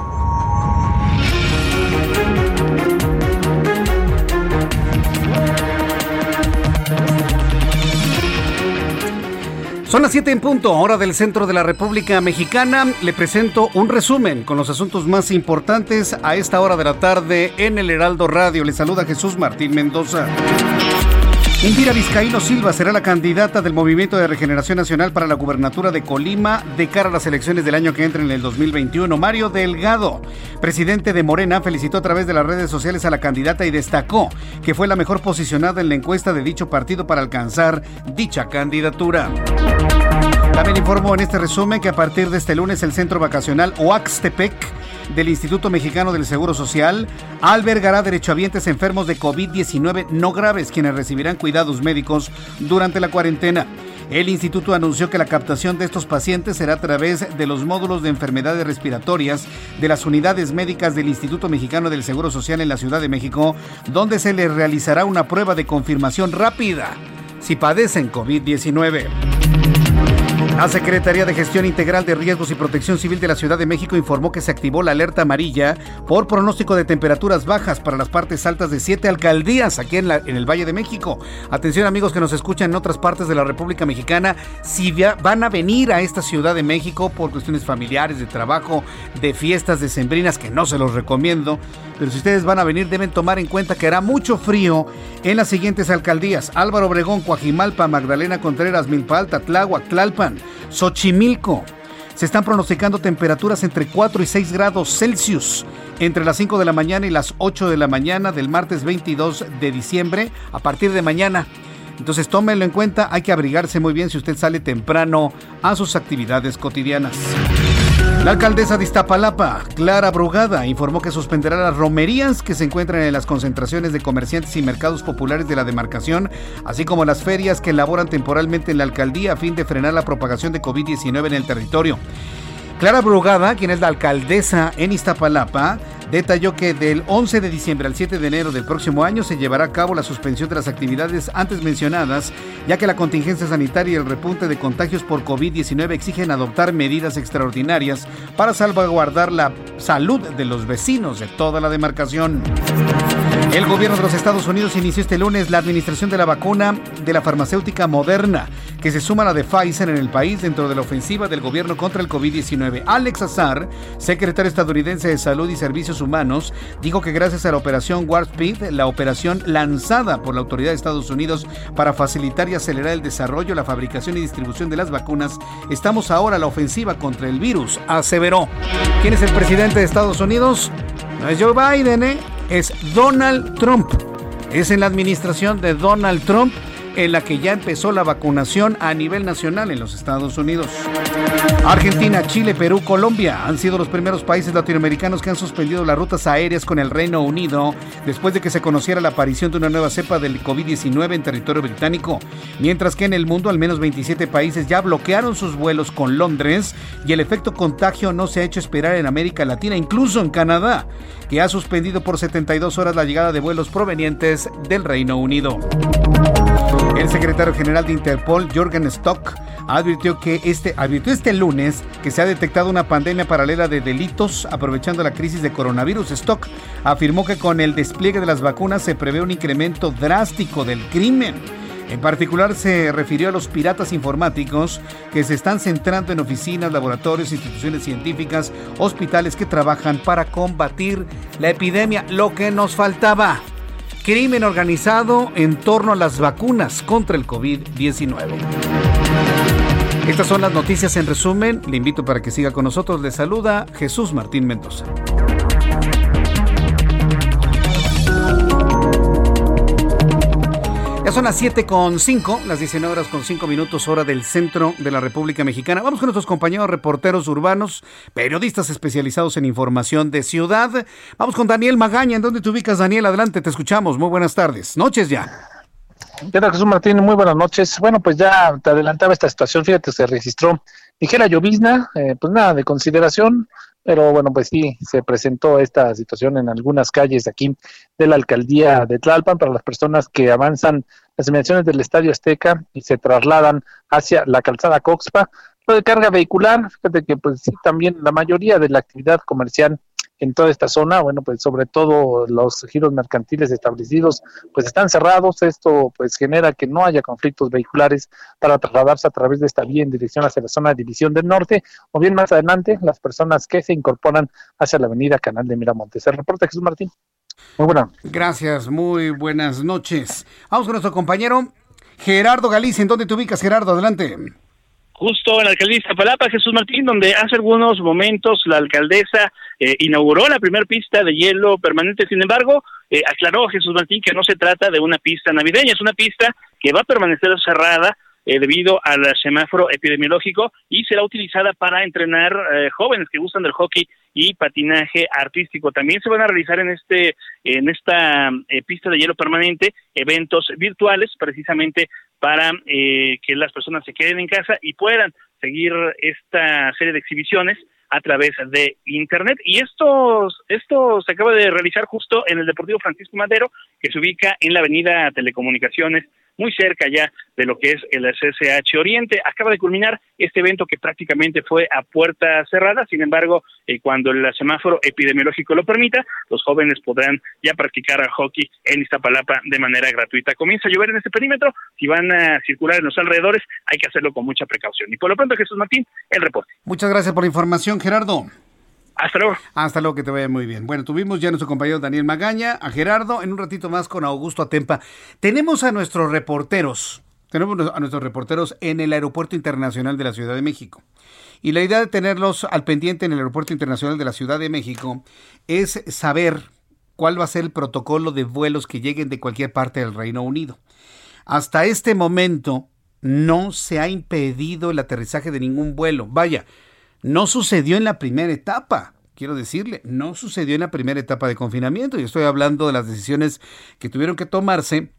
Son las 7 en punto, hora del centro de la República Mexicana. Le presento un resumen con los asuntos más importantes a esta hora de la tarde en el Heraldo Radio. Le saluda Jesús Martín Mendoza. Indira Vizcaíno Silva será la candidata del Movimiento de Regeneración Nacional para la gubernatura de Colima de cara a las elecciones del año que entra en el 2021. Mario Delgado, presidente de Morena, felicitó a través de las redes sociales a la candidata y destacó que fue la mejor posicionada en la encuesta de dicho partido para alcanzar dicha candidatura. También informó en este resumen que a partir de este lunes el centro vacacional Oaxtepec del Instituto Mexicano del Seguro Social albergará derechohabientes enfermos de COVID-19 no graves quienes recibirán cuidados médicos durante la cuarentena. El instituto anunció que la captación de estos pacientes será a través de los módulos de enfermedades respiratorias de las unidades médicas del Instituto Mexicano del Seguro Social en la Ciudad de México, donde se les realizará una prueba de confirmación rápida si padecen COVID-19. La Secretaría de Gestión Integral de Riesgos y Protección Civil de la Ciudad de México informó que se activó la alerta amarilla por pronóstico de temperaturas bajas para las partes altas de siete alcaldías aquí en, el Valle de México. Atención amigos que nos escuchan en otras partes de la República Mexicana, si van a venir a esta Ciudad de México por cuestiones familiares, de trabajo, de fiestas decembrinas, que no se los recomiendo, pero si ustedes van a venir deben tomar en cuenta que hará mucho frío en las siguientes alcaldías. Álvaro Obregón, Coajimalpa, Magdalena Contreras, Milpalta, Tláhuac, Tlalpan, Xochimilco. Se están pronosticando temperaturas entre 4 y 6 grados Celsius entre las 5 de la mañana y las 8 de la mañana del martes 22 de diciembre a partir de mañana. Entonces tómenlo en cuenta, hay que abrigarse muy bien si usted sale temprano a sus actividades cotidianas. La alcaldesa de Iztapalapa, Clara Brugada, informó que suspenderá las romerías que se encuentran en las concentraciones de comerciantes y mercados populares de la demarcación, así como las ferias que elaboran temporalmente en la alcaldía a fin de frenar la propagación de COVID-19 en el territorio. Clara Brugada, quien es la alcaldesa en Iztapalapa, detalló que del 11 de diciembre al 7 de enero del próximo año se llevará a cabo la suspensión de las actividades antes mencionadas, ya que la contingencia sanitaria y el repunte de contagios por COVID-19 exigen adoptar medidas extraordinarias para salvaguardar la salud de los vecinos de toda la demarcación. El gobierno de los Estados Unidos inició este lunes la administración de la vacuna de la farmacéutica Moderna, que se suma a la de Pfizer en el país dentro de la ofensiva del gobierno contra el COVID-19. Alex Azar, secretario estadounidense de Salud y Servicios Humanos, dijo que gracias a la operación Warp Speed, la operación lanzada por la autoridad de Estados Unidos para facilitar y acelerar el desarrollo, la fabricación y distribución de las vacunas, estamos ahora a la ofensiva contra el virus, aseveró. ¿Quién es el presidente de Estados Unidos? No es Joe Biden, ¿eh? Es Donald Trump. Es en la administración de Donald Trump en la que ya empezó la vacunación a nivel nacional en los Estados Unidos. Argentina, Chile, Perú, Colombia han sido los primeros países latinoamericanos que han suspendido las rutas aéreas con el Reino Unido después de que se conociera la aparición de una nueva cepa del COVID-19 en territorio británico, mientras que en el mundo al menos 27 países ya bloquearon sus vuelos con Londres y el efecto contagio no se ha hecho esperar en América Latina, incluso en Canadá, que ha suspendido por 72 horas la llegada de vuelos provenientes del Reino Unido. El secretario general de Interpol, Jorgen Stock, advirtió que este, advirtió este lunes que se ha detectado una pandemia paralela de delitos aprovechando la crisis de coronavirus. Stock afirmó que con el despliegue de las vacunas se prevé un incremento drástico del crimen. En particular se refirió a los piratas informáticos que se están centrando en oficinas, laboratorios, instituciones científicas, hospitales que trabajan para combatir la epidemia, lo que nos faltaba crimen organizado en torno a las vacunas contra el COVID-19. Estas son las noticias en resumen. Le invito para que siga con nosotros. Le saluda Jesús Martín Mendoza. Son las 7 con 5, las 19 horas con 5 minutos hora del centro de la República Mexicana. Vamos con nuestros compañeros reporteros urbanos, periodistas especializados en información de ciudad. Vamos con Daniel Magaña. ¿En dónde te ubicas, Daniel? Adelante, te escuchamos. Muy buenas tardes. Noches ya. ¿Qué Jesús Martín? Muy buenas noches. Bueno, pues ya te adelantaba esta situación. Fíjate, se registró ligera llovizna, eh, pues nada de consideración pero bueno, pues sí, se presentó esta situación en algunas calles aquí de la alcaldía de Tlalpan para las personas que avanzan las dimensiones del Estadio Azteca y se trasladan hacia la calzada Coxpa. Lo de carga vehicular, fíjate que pues sí, también la mayoría de la actividad comercial en toda esta zona, bueno, pues sobre todo los giros mercantiles establecidos, pues están cerrados, esto pues genera que no haya conflictos vehiculares para trasladarse a través de esta vía en dirección hacia la zona de División del Norte, o bien más adelante las personas que se incorporan hacia la avenida Canal de Miramontes. El reporte Jesús Martín. Muy. Gracias, muy buenas noches. Vamos con nuestro compañero Gerardo Galicia. ¿En dónde te ubicas, Gerardo? Adelante justo en la alcaldía de Zapalapa, Jesús Martín, donde hace algunos momentos la alcaldesa eh, inauguró la primera pista de hielo permanente. Sin embargo, eh, aclaró Jesús Martín que no se trata de una pista navideña, es una pista que va a permanecer cerrada eh, debido al semáforo epidemiológico y será utilizada para entrenar jóvenes que gustan del hockey y patinaje artístico. También se van a realizar en este en esta pista de hielo permanente eventos virtuales precisamente para eh, que las personas se queden en casa y puedan seguir esta serie de exhibiciones a través de internet y esto esto se acaba de realizar justo en el Deportivo Francisco Madero que se ubica en la Avenida Telecomunicaciones muy cerca ya de lo que es el SSH Oriente. Acaba de culminar este evento que prácticamente fue a puerta cerrada, sin embargo, eh, cuando el semáforo epidemiológico lo permita, los jóvenes podrán ya practicar hockey en Iztapalapa de manera gratuita. Comienza a llover en este perímetro, si van a circular en los alrededores, hay que hacerlo con mucha precaución. Y por lo pronto, Jesús Martín, el reporte. Muchas gracias por la información, Gerardo. Hasta luego. Hasta luego, que te vaya muy bien. Bueno, tuvimos ya a nuestro compañero Daniel Magaña, a Gerardo, en un ratito más con Augusto Atempa. Tenemos a nuestros reporteros, tenemos a nuestros reporteros en el Aeropuerto Internacional de la Ciudad de México. Y la idea de tenerlos al pendiente en el Aeropuerto Internacional de la Ciudad de México es saber cuál va a ser el protocolo de vuelos que lleguen de cualquier parte del Reino Unido. Hasta este momento no se ha impedido el aterrizaje de ningún vuelo. Vaya, no sucedió en la primera etapa. Quiero decirle, no sucedió en la primera etapa de confinamiento. Y estoy hablando de las decisiones que tuvieron que tomarse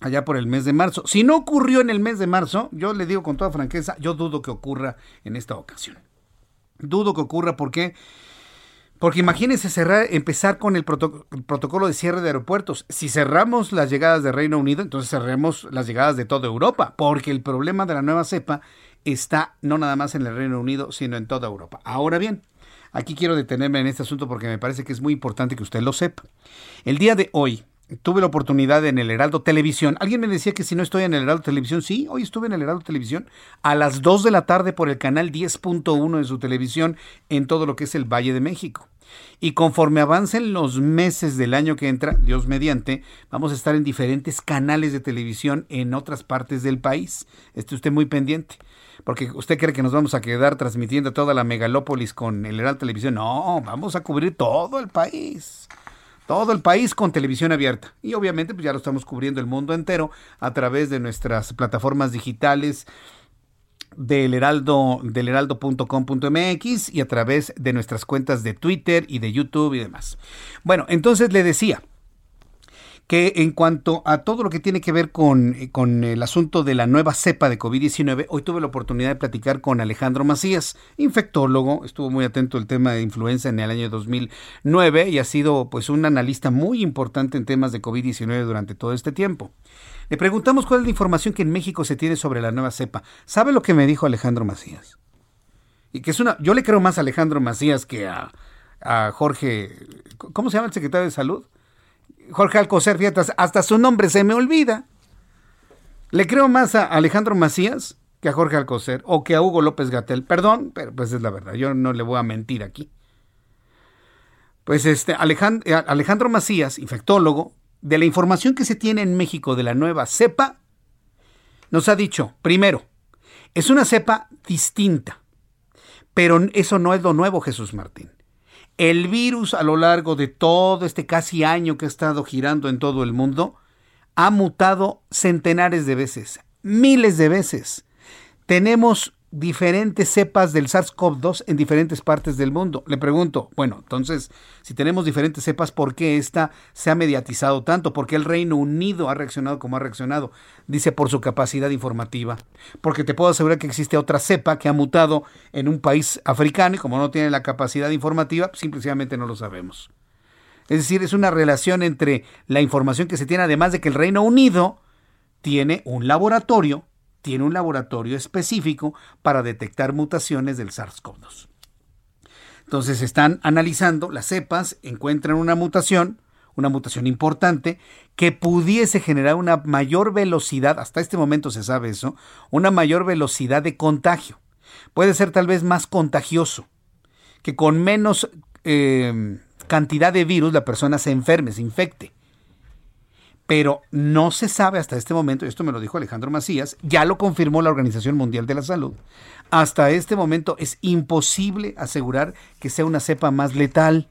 allá por el mes de marzo. Si no ocurrió en el mes de marzo, yo le digo con toda franqueza, yo dudo que ocurra en esta ocasión. Dudo que ocurra porque porque imagínense cerrar, empezar con el, protocolo de cierre de aeropuertos. Si cerramos las llegadas de Reino Unido, entonces cerremos las llegadas de toda Europa, porque el problema de la nueva cepa está no nada más en el Reino Unido, sino en toda Europa. Ahora bien, aquí quiero detenerme en este asunto porque me parece que es muy importante que usted lo sepa. El día de hoy, tuve la oportunidad en el Heraldo Televisión. Alguien me decía que si no estoy en el Heraldo Televisión, sí, hoy estuve en el Heraldo Televisión a las 2 de la tarde por el canal 10.1 de su televisión en todo lo que es el Valle de México. Y conforme avancen los meses del año que entra, Dios mediante, vamos a estar en diferentes canales de televisión en otras partes del país. Esté usted muy pendiente. Porque usted cree que nos vamos a quedar transmitiendo toda la megalópolis con el Heraldo Televisión. No, vamos a cubrir todo el país todo el país con televisión abierta. Y obviamente pues ya lo estamos cubriendo el mundo entero a través de nuestras plataformas digitales del heraldo del heraldo.com.mx y a través de nuestras cuentas de Twitter y de YouTube y demás. Bueno, entonces le decía, que en cuanto a todo lo que tiene que ver con, con el asunto de la nueva cepa de COVID-19, hoy tuve la oportunidad de platicar con Alejandro Macías, infectólogo, estuvo muy atento al tema de influenza en el año 2009 y ha sido pues un analista muy importante en temas de COVID-19 durante todo este tiempo. Le preguntamos cuál es la información que en México se tiene sobre la nueva cepa. ¿Sabe lo que me dijo Alejandro Macías? Y que es una, yo le creo más a Alejandro Macías que a, a Jorge, ¿cómo se llama el secretario de Salud? Jorge Alcocer, fíjate, hasta su nombre se me olvida. Le creo más a Alejandro Macías que a Jorge Alcocer o que a Hugo López Gatel. Perdón, pero pues es la verdad, yo no le voy a mentir aquí. Pues este Alejandro, eh, Alejandro Macías, infectólogo, de la información que se tiene en México de la nueva cepa, nos ha dicho, primero, es una cepa distinta, pero eso no es lo nuevo, Jesús Martín. El virus a lo largo de todo este casi año que ha estado girando en todo el mundo ha mutado centenares de veces, miles de veces. Tenemos diferentes cepas del SARS-CoV-2 en diferentes partes del mundo. Le pregunto, bueno, entonces, si tenemos diferentes cepas, ¿por qué esta se ha mediatizado tanto? ¿Por qué el Reino Unido ha reaccionado como ha reaccionado? Dice, por su capacidad informativa. Porque te puedo asegurar que existe otra cepa que ha mutado en un país africano y como no tiene la capacidad informativa, simplemente no lo sabemos. Es decir, es una relación entre la información que se tiene, además de que el Reino Unido tiene un laboratorio tiene un laboratorio específico para detectar mutaciones del SARS-CoV-2. Entonces están analizando las cepas, encuentran una mutación, una mutación importante, que pudiese generar una mayor velocidad, hasta este momento se sabe eso, una mayor velocidad de contagio. Puede ser tal vez más contagioso, que con menos eh, cantidad de virus la persona se enferme, se infecte pero no se sabe hasta este momento, esto me lo dijo Alejandro Macías, ya lo confirmó la Organización Mundial de la Salud, hasta este momento es imposible asegurar que sea una cepa más letal.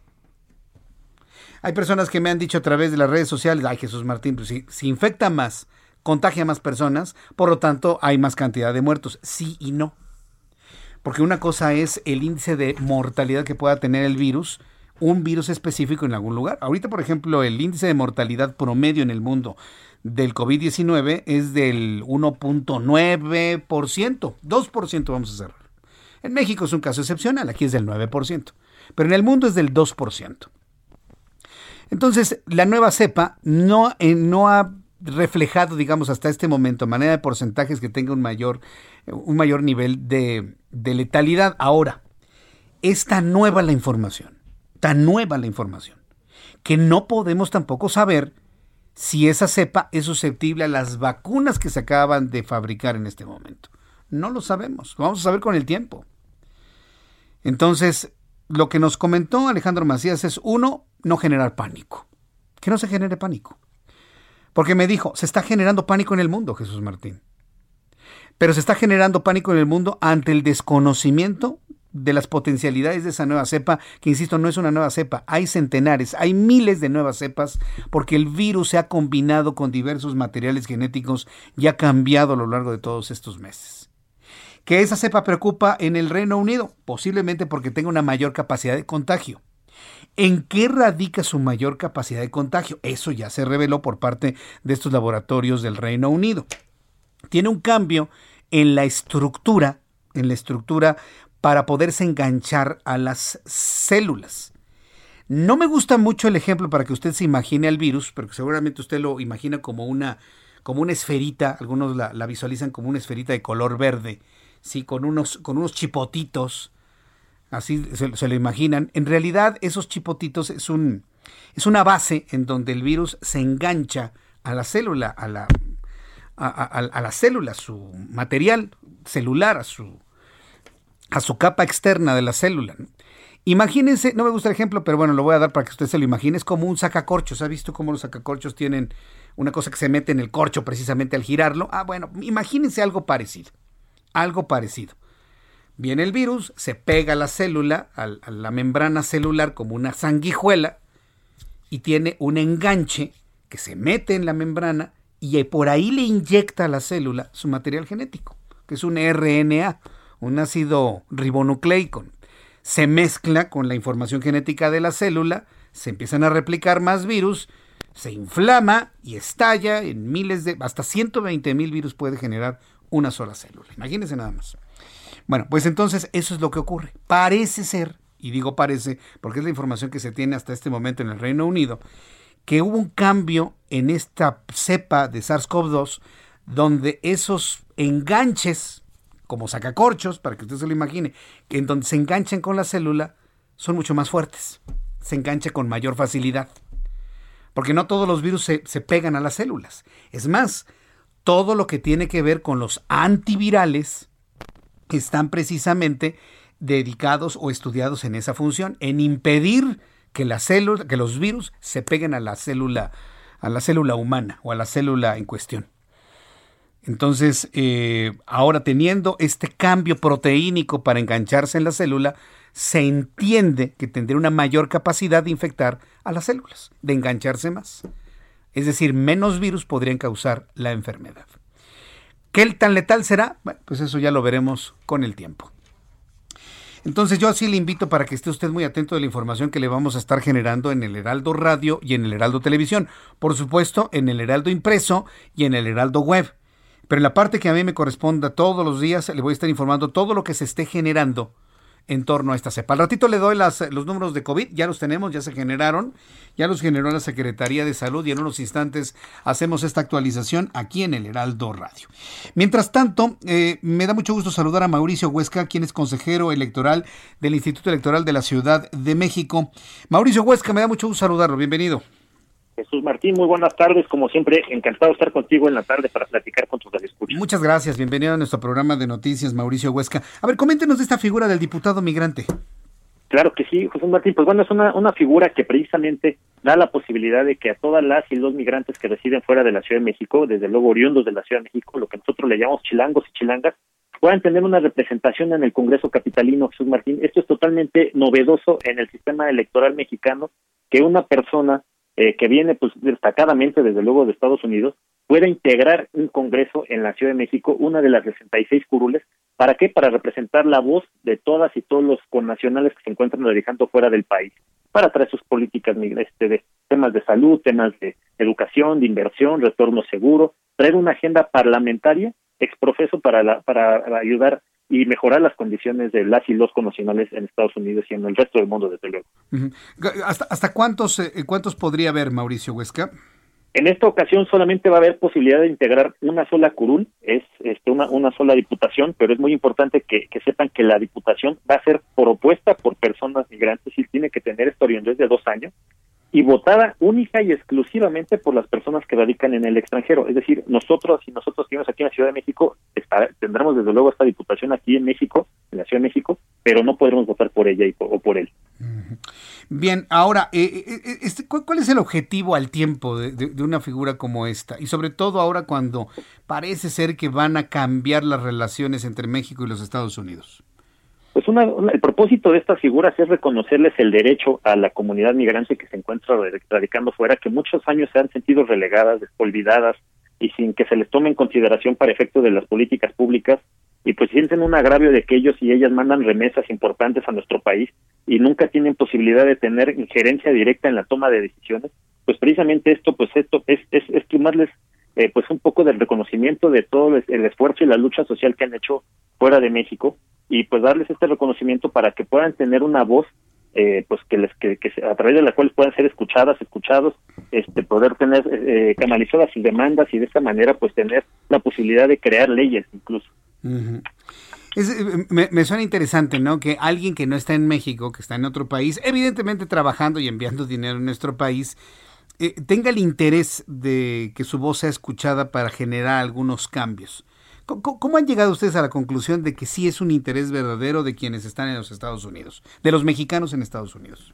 Hay personas que me han dicho a través de las redes sociales, ay Jesús Martín, pues si, si infecta más, contagia más personas, por lo tanto hay más cantidad de muertos. Sí y no. Porque una cosa es el índice de mortalidad que pueda tener el virus, un virus específico en algún lugar. Ahorita, por ejemplo, el índice de mortalidad promedio en el mundo del COVID-19 es del 1.9%, 2% vamos a cerrar. En México es un caso excepcional, aquí es del 9%, pero en el mundo es del 2%. Entonces, la nueva cepa no, eh, no ha reflejado, digamos, hasta este momento, manera de porcentajes que tenga un mayor, un mayor nivel de, de letalidad. Ahora, es tan nueva la información tan nueva la información, que no podemos tampoco saber si esa cepa es susceptible a las vacunas que se acaban de fabricar en este momento. No lo sabemos, lo vamos a saber con el tiempo. Entonces, lo que nos comentó Alejandro Macías es, uno, no generar pánico. Que no se genere pánico. Porque me dijo, se está generando pánico en el mundo, Jesús Martín. Pero se está generando pánico en el mundo ante el desconocimiento de las potencialidades de esa nueva cepa, que insisto, no es una nueva cepa, hay centenares, hay miles de nuevas cepas, porque el virus se ha combinado con diversos materiales genéticos y ha cambiado a lo largo de todos estos meses. ¿Que esa cepa preocupa en el Reino Unido? Posiblemente porque tenga una mayor capacidad de contagio. ¿En qué radica su mayor capacidad de contagio? Eso ya se reveló por parte de estos laboratorios del Reino Unido. Tiene un cambio en la estructura, en la estructura para poderse enganchar a las células. No me gusta mucho el ejemplo para que usted se imagine al virus, pero seguramente usted lo imagina como una, como una esferita, algunos la, visualizan como una esferita de color verde, ¿sí? con, unos, con unos chipotitos, así se, lo imaginan. En realidad esos chipotitos es, un, es una base en donde el virus se engancha a la célula, a la, a, la célula, su material celular, a su, a su capa externa de la célula. Imagínense, no me gusta el ejemplo, pero bueno, lo voy a dar para que usted se lo imagine. Es como un sacacorchos. ¿Ha visto cómo los sacacorchos tienen una cosa que se mete en el corcho precisamente al girarlo? Ah, bueno, imagínense algo parecido. Algo parecido. Viene el virus, se pega a la célula, a la membrana celular como una sanguijuela y tiene un enganche que se mete en la membrana y por ahí le inyecta a la célula su material genético, que es un RNA, un ácido ribonucleico se mezcla con la información genética de la célula, se empiezan a replicar más virus, se inflama y estalla en miles de, hasta 120 mil virus puede generar una sola célula. Imagínense nada más. Bueno, pues entonces eso es lo que ocurre. Parece ser, y digo parece porque es la información que se tiene hasta este momento en el Reino Unido, que hubo un cambio en esta cepa de SARS-CoV-2 donde esos enganches como sacacorchos, para que usted se lo imagine, que en donde se enganchan con la célula, son mucho más fuertes. Se engancha con mayor facilidad. Porque no todos los virus se, se pegan a las células. Es más, todo lo que tiene que ver con los antivirales están precisamente dedicados o estudiados en esa función, en impedir que la célula, que los virus se peguen a la célula, a la célula humana o a la célula en cuestión. Entonces, eh, ahora teniendo este cambio proteínico para engancharse en la célula, se entiende que tendría una mayor capacidad de infectar a las células, de engancharse más. Es decir, menos virus podrían causar la enfermedad. ¿Qué tan letal será? Bueno, pues eso ya lo veremos con el tiempo. Entonces yo así le invito para que esté usted muy atento de la información que le vamos a estar generando en el Heraldo Radio y en el Heraldo Televisión. Por supuesto, en el Heraldo Impreso y en el Heraldo Web. Pero en la parte que a mí me corresponda todos los días, le voy a estar informando todo lo que se esté generando en torno a esta cepa. Al ratito le doy las, los números de COVID, ya los tenemos, ya se generaron, ya los generó la Secretaría de Salud y en unos instantes hacemos esta actualización aquí en el Heraldo Radio. Mientras tanto, eh, me da mucho gusto saludar a Mauricio Huesca, quien es consejero electoral del Instituto Electoral de la Ciudad de México. Mauricio Huesca, me da mucho gusto saludarlo, bienvenido. Jesús Martín, muy buenas tardes. Como siempre, encantado de estar contigo en la tarde para platicar con tus escuchas. Muchas gracias. Bienvenido a nuestro programa de noticias, Mauricio Huesca. A ver, coméntenos de esta figura del diputado migrante. Claro que sí, Jesús Martín. Pues bueno, es una, una figura que precisamente da la posibilidad de que a todas las y los migrantes que residen fuera de la Ciudad de México, desde luego oriundos de la Ciudad de México, lo que nosotros le llamamos chilangos y chilangas, puedan tener una representación en el Congreso Capitalino, Jesús Martín. Esto es totalmente novedoso en el sistema electoral mexicano, que una persona eh, que viene pues destacadamente desde luego de Estados Unidos, pueda integrar un Congreso en la Ciudad de México, una de las 66 curules, ¿para qué? Para representar la voz de todas y todos los connacionales que se encuentran radicando fuera del país, para traer sus políticas este, de temas de salud, temas de educación, de inversión, retorno seguro, traer una agenda parlamentaria exprofeso para, la, para ayudar y mejorar las condiciones de las y los connacionales en Estados Unidos y en el resto del mundo, desde luego. ¿Hasta, hasta cuántos, eh, cuántos podría haber, Mauricio Huesca? En esta ocasión solamente va a haber posibilidad de integrar una sola curul, es este, una, una sola diputación, pero es muy importante que, que sepan que la diputación va a ser propuesta por personas migrantes y tiene que tener esta orientación de dos años y votada única y exclusivamente por las personas que radican en el extranjero. Es decir, nosotros y nosotros que aquí en la Ciudad de México, tendremos desde luego esta diputación aquí en México, en la Ciudad de México, pero no podremos votar por ella y o por él. Bien, ahora, eh, eh, eh, este, ¿cuál es el objetivo al tiempo de, una figura como esta? Y sobre todo ahora cuando parece ser que van a cambiar las relaciones entre México y los Estados Unidos. Pues una, el propósito de estas figuras es reconocerles el derecho a la comunidad migrante que se encuentra radicando fuera, que muchos años se han sentido relegadas, olvidadas y sin que se les tome en consideración para efecto de las políticas públicas y pues sienten un agravio de que ellos y ellas mandan remesas importantes a nuestro país y nunca tienen posibilidad de tener injerencia directa en la toma de decisiones, pues precisamente esto, pues esto es, es, es tomarles eh, pues un poco del reconocimiento de todo el esfuerzo y la lucha social que han hecho fuera de México y pues darles este reconocimiento para que puedan tener una voz eh, pues que les que, a través de la cual puedan ser escuchadas escuchados este poder tener eh, canalizadas sus demandas y de esta manera pues tener la posibilidad de crear leyes incluso me, me, suena interesante, ¿no? Que alguien que no está en México, que está en otro país, evidentemente trabajando y enviando dinero en nuestro país, eh, tenga el interés de que su voz sea escuchada para generar algunos cambios. ¿Cómo, han llegado ustedes a la conclusión de que sí es un interés verdadero de quienes están en los Estados Unidos, de los mexicanos en Estados Unidos?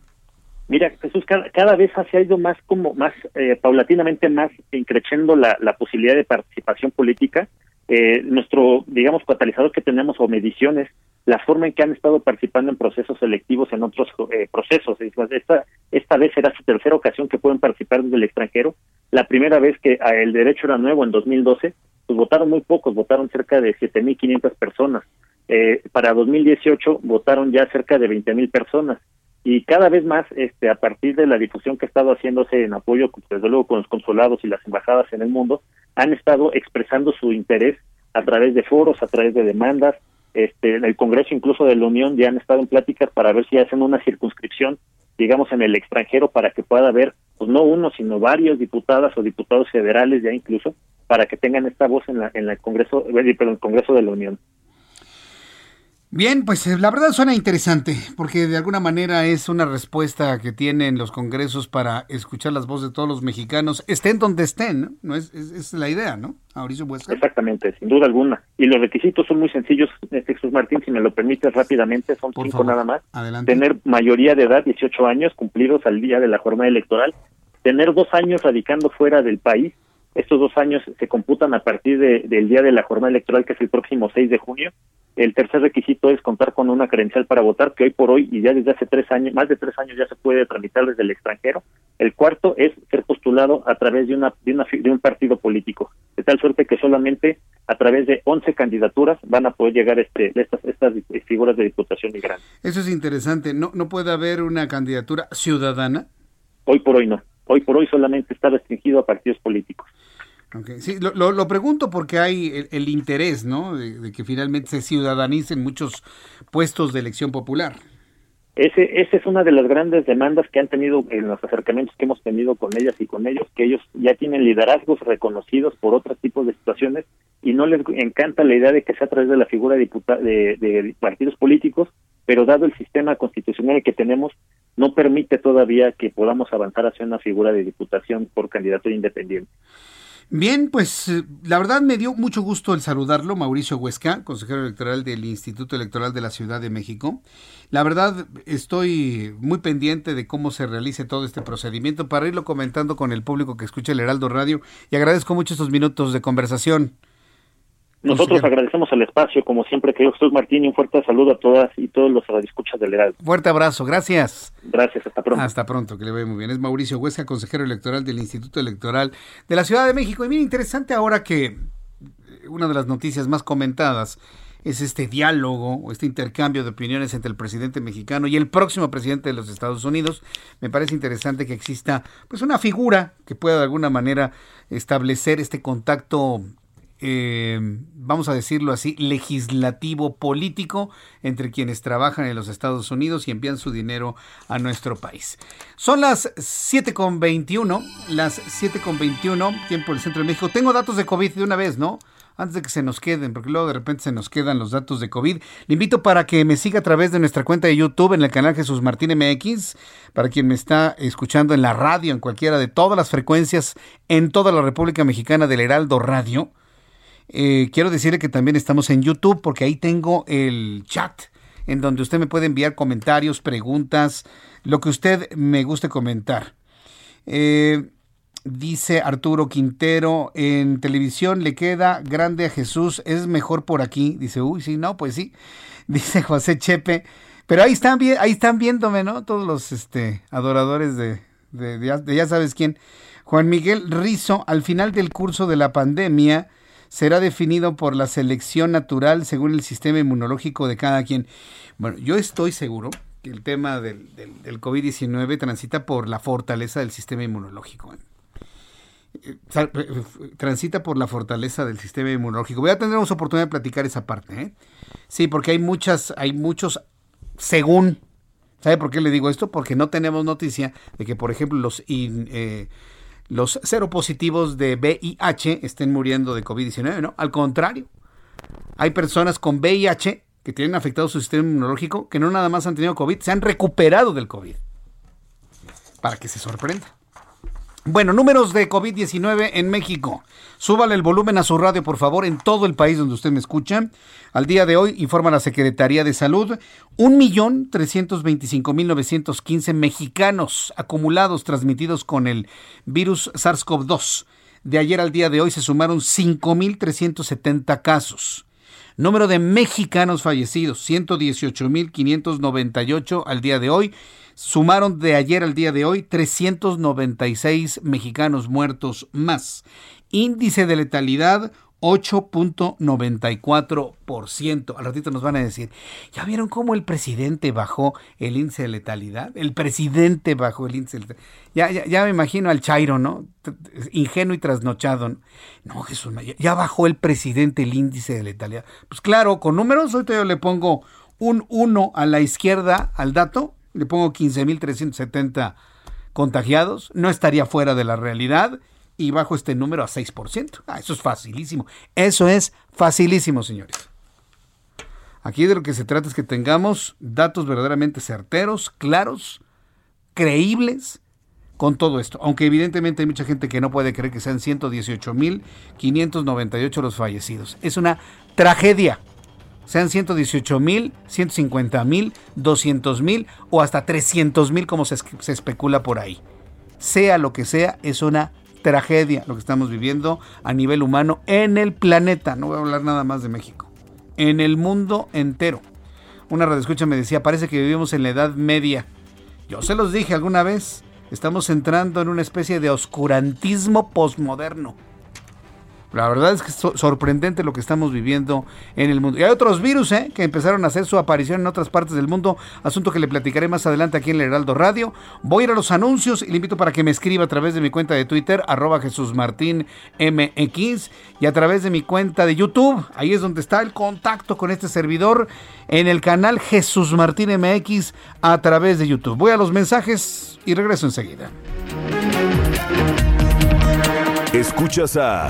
Mira, Jesús, cada, vez se ha ido más como más eh, paulatinamente más increciendo la, la posibilidad de participación política. Eh, nuestro, digamos, catalizador que tenemos o mediciones, la forma en que han estado participando en procesos selectivos en otros eh, procesos. Esta, esta vez será su tercera ocasión que pueden participar desde el extranjero. La primera vez que ah, el derecho era nuevo en 2012, pues votaron muy pocos, votaron cerca de 7.500 personas. Eh, para 2018 votaron ya cerca de 20.000 personas y cada vez más este a partir de la difusión que ha estado haciéndose en apoyo desde luego con los consulados y las embajadas en el mundo han estado expresando su interés a través de foros a través de demandas este en el Congreso incluso de la Unión ya han estado en pláticas para ver si hacen una circunscripción digamos en el extranjero para que pueda haber pues no uno sino varios diputadas o diputados federales ya incluso para que tengan esta voz en la en el Congreso eh, perdón, el Congreso de la Unión Bien, pues eh, la verdad suena interesante, porque de alguna manera es una respuesta que tienen los congresos para escuchar las voces de todos los mexicanos, estén donde estén, ¿no? Es, es, la idea, ¿no? Mauricio Huesca. Exactamente, sin duda alguna. Y los requisitos son muy sencillos, este, Jesús Martín, si me lo permites rápidamente, son cinco nada más. Adelante. Tener mayoría de edad, 18 años, cumplidos al día de la jornada electoral. Tener dos años radicando fuera del país. Estos dos años se computan a partir del día de la jornada electoral, que es el próximo 6 de junio el tercer requisito es contar con una credencial para votar, que hoy por hoy y ya desde hace tres años, más de tres años ya se puede tramitar desde el extranjero. El cuarto es ser postulado a través de una de, una, de un partido político, de tal suerte que solamente a través de 11 candidaturas van a poder llegar este estas estas figuras de diputación migrante. Eso es interesante. No no puede haber una candidatura ciudadana. Hoy por hoy no. Hoy por hoy solamente está restringido a partidos políticos. Sí, lo, lo, pregunto porque hay el, interés, ¿no? De, que finalmente se ciudadanicen muchos puestos de elección popular. Ese, esa es una de las grandes demandas que han tenido en los acercamientos que hemos tenido con ellas y con ellos, que ellos ya tienen liderazgos reconocidos por otros tipos de situaciones y no les encanta la idea de que sea a través de la figura de, de, partidos políticos, pero dado el sistema constitucional que tenemos, no permite todavía que podamos avanzar hacia una figura de diputación por candidato independiente. Bien, pues eh, la verdad me dio mucho gusto el saludarlo, Mauricio Huesca, consejero electoral del Instituto Electoral de la Ciudad de México. La verdad estoy muy pendiente de cómo se realice todo este procedimiento para irlo comentando con el público que escucha el Heraldo Radio y agradezco mucho estos minutos de conversación. Nosotros agradecemos el espacio, como siempre, querido Jesús Martín, y un fuerte saludo a todas y todos los radioescuchas del Heraldo. Fuerte abrazo, gracias. Gracias, hasta pronto. Hasta pronto, que le vaya muy bien. Es Mauricio Huesca, consejero electoral del Instituto Electoral de la Ciudad de México. Y bien interesante ahora que eh, una de las noticias más comentadas es este diálogo o este intercambio de opiniones entre el presidente mexicano y el próximo presidente de los Estados Unidos. Me parece interesante que exista pues una figura que pueda de alguna manera establecer este contacto eh, vamos a decirlo así, legislativo político entre quienes trabajan en los Estados Unidos y envían su dinero a nuestro país. Son las 7.21, las 7.21, tiempo del centro de México. Tengo datos de COVID de una vez, ¿no? Antes de que se nos queden, porque luego de repente se nos quedan los datos de COVID. Le invito para que me siga a través de nuestra cuenta de YouTube en el canal Jesús Martín MX, para quien me está escuchando en la radio, en cualquiera de todas las frecuencias en toda la República Mexicana del Heraldo Radio eh, quiero decirle que también estamos en YouTube porque ahí tengo el chat en donde usted me puede enviar comentarios, preguntas, lo que usted me guste comentar. Eh, dice Arturo Quintero, en televisión le queda grande a Jesús, es mejor por aquí. Dice, uy, sí, no, pues sí. Dice José Chepe, pero ahí están, ahí están viéndome, ¿no? Todos los este, adoradores de, de ya sabes quién. Juan Miguel Rizo, al final del curso de la pandemia, será definido por la selección natural según el sistema inmunológico de cada quien. Bueno, yo estoy seguro que el tema del, del, COVID-19 transita por la fortaleza del sistema inmunológico. eh, eh, transita por la fortaleza del sistema inmunológico. Voy a tener oportunidad de platicar esa parte, ¿eh? Sí, porque hay muchas, hay muchos, según, ¿sabe por qué le digo esto? Porque no tenemos noticia de que, por ejemplo, los, eh, los seropositivos de VIH estén muriendo de COVID-19, ¿no? Al contrario, hay personas con VIH que tienen afectado su sistema inmunológico que no nada más han tenido COVID, se han recuperado del COVID. Para que se sorprenda. Bueno, números de COVID-19 en México. Súbale el volumen a su radio, por favor, en todo el país donde usted me escucha. Al día de hoy, informa la Secretaría de Salud, 1.325.915 mexicanos acumulados transmitidos con el virus SARS-CoV-2. De ayer al día de hoy se sumaron 5.370 casos. Número de mexicanos fallecidos, 118.598 al día de hoy sumaron de ayer al día de hoy 396 mexicanos muertos más. Índice de letalidad 8.94%. Al ratito nos van a decir, ¿ya vieron cómo el presidente bajó el índice de letalidad? El presidente bajó el índice de letalidad. Ya, ya, me imagino al Chairo, ¿no? Ingenuo y trasnochado. No, Jesús, ya bajó el presidente el índice de letalidad. Pues claro, con números, ahorita yo le pongo un 1 a la izquierda al dato le pongo 15.370 contagiados, no estaría fuera de la realidad y bajo este número a 6%. Ah, eso es facilísimo. Eso es facilísimo, señores. Aquí de lo que se trata es que tengamos datos verdaderamente certeros, claros, creíbles con todo esto. Aunque evidentemente hay mucha gente que no puede creer que sean 118.598 los fallecidos. Es una tragedia sean 118 mil, 150 mil, 200 mil o hasta 300 mil como se, se, especula por ahí. Sea lo que sea, es una tragedia lo que estamos viviendo a nivel humano en el planeta. No voy a hablar nada más de México. En el mundo entero. Una radioescucha me decía, parece que vivimos en la Edad Media. Yo se los dije alguna vez, estamos entrando en una especie de oscurantismo posmoderno la verdad es que es sorprendente lo que estamos viviendo en el mundo. Y hay otros virus ¿eh? que empezaron a hacer su aparición en otras partes del mundo, asunto que le platicaré más adelante aquí en el Heraldo Radio. Voy a ir a los anuncios y le invito para que me escriba a través de mi cuenta de Twitter, arroba Jesús Martín y a través de mi cuenta de YouTube. Ahí es donde está el contacto con este servidor en el canal Jesús Martín MX a través de YouTube. Voy a los mensajes y regreso enseguida. Escuchas a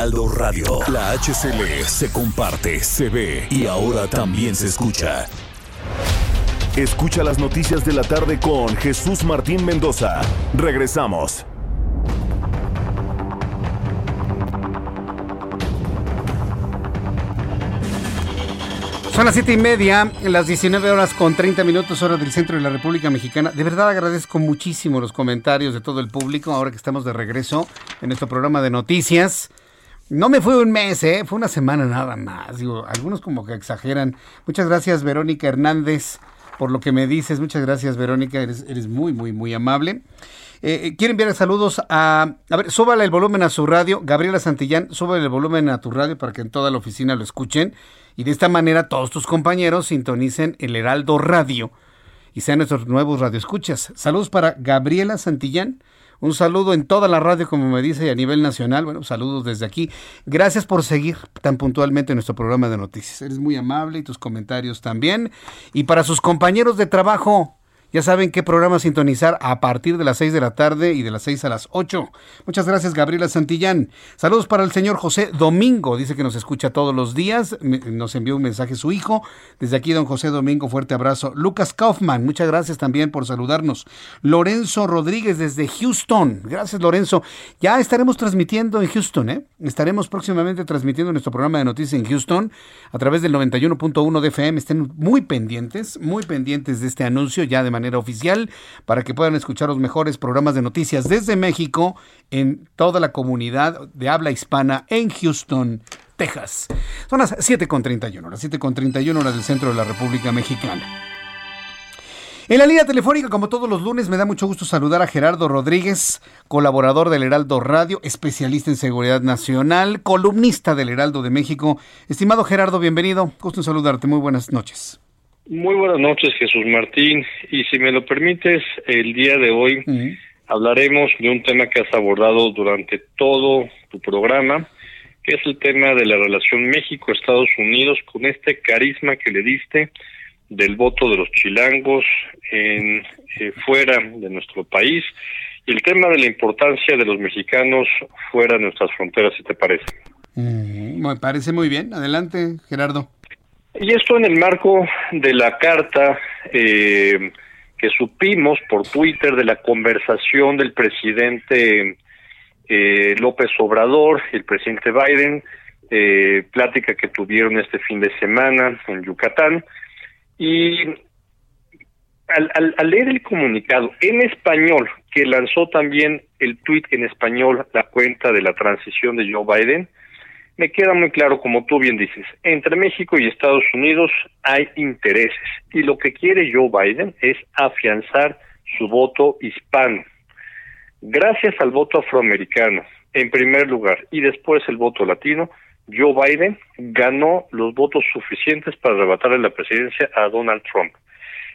Heraldo Radio. La HCL se comparte, se ve y ahora también se escucha. Escucha las noticias de la tarde con Jesús Martín Mendoza. Regresamos. Son las siete y media, las 19 horas con 30 minutos hora del centro de la República Mexicana. De verdad agradezco muchísimo los comentarios de todo el público ahora que estamos de regreso en nuestro programa de noticias. No me fue un mes, ¿eh? fue una semana nada más. Digo, algunos como que exageran. Muchas gracias, Verónica Hernández, por lo que me dices. Muchas gracias, Verónica. Eres, muy, muy, muy amable. Eh, eh quiero enviar saludos a... A ver, súbale el volumen a su radio. Gabriela Santillán, súbale el volumen a tu radio para que en toda la oficina lo escuchen. Y de esta manera todos tus compañeros sintonicen el Heraldo Radio y sean nuestros nuevos radioescuchas. Saludos para Gabriela Santillán un saludo en toda la radio, como me dice, y a nivel nacional. Bueno, saludos desde aquí. Gracias por seguir tan puntualmente nuestro programa de noticias. Eres muy amable y tus comentarios también. Y para sus compañeros de trabajo, Ya saben qué programa sintonizar a partir de las 6 de la tarde y de las 6 a las 8. Muchas gracias, Gabriela Santillán. Saludos para el señor José Domingo. Dice que nos escucha todos los días. Nos envió un mensaje su hijo. Desde aquí, don José Domingo, fuerte abrazo. Lucas Kaufman, muchas gracias también por saludarnos. Lorenzo Rodríguez desde Houston. Gracias, Lorenzo. Ya estaremos transmitiendo en Houston, ¿eh? Estaremos próximamente transmitiendo nuestro programa de noticias en Houston a través del 91.1 de FM. Estén muy pendientes, muy pendientes de este anuncio ya de manera oficial para que puedan escuchar los mejores programas de noticias desde México en toda la comunidad de habla hispana en Houston, Texas. Son las 7.31, las 7.31 horas del centro de la República Mexicana. En la línea telefónica, como todos los lunes, me da mucho gusto saludar a Gerardo Rodríguez, colaborador del Heraldo Radio, especialista en seguridad nacional, columnista del Heraldo de México. Estimado Gerardo, bienvenido. Gusto en saludarte. Muy buenas noches. Muy buenas noches, Jesús Martín. Y si me lo permites, el día de hoy hablaremos de un tema que has abordado durante todo tu programa, que es el tema de la relación México-Estados Unidos con este carisma que le diste del voto de los chilangos en eh, fuera de nuestro país y el tema de la importancia de los mexicanos fuera de nuestras fronteras, si te parece. Me parece muy bien. Adelante, Gerardo. Y esto en el marco de la carta eh, que supimos por Twitter de la conversación del presidente eh, López Obrador y el presidente Biden, eh, plática que tuvieron este fin de semana en Yucatán, y al, al, leer el comunicado en español, que lanzó también el tweet en español, la cuenta de la transición de Joe Biden, me queda muy claro, como tú bien dices, entre México y Estados Unidos hay intereses y lo que quiere Joe Biden es afianzar su voto hispano. Gracias al voto afroamericano, en primer lugar, y después el voto latino, Joe Biden ganó los votos suficientes para arrebatarle la presidencia a Donald Trump.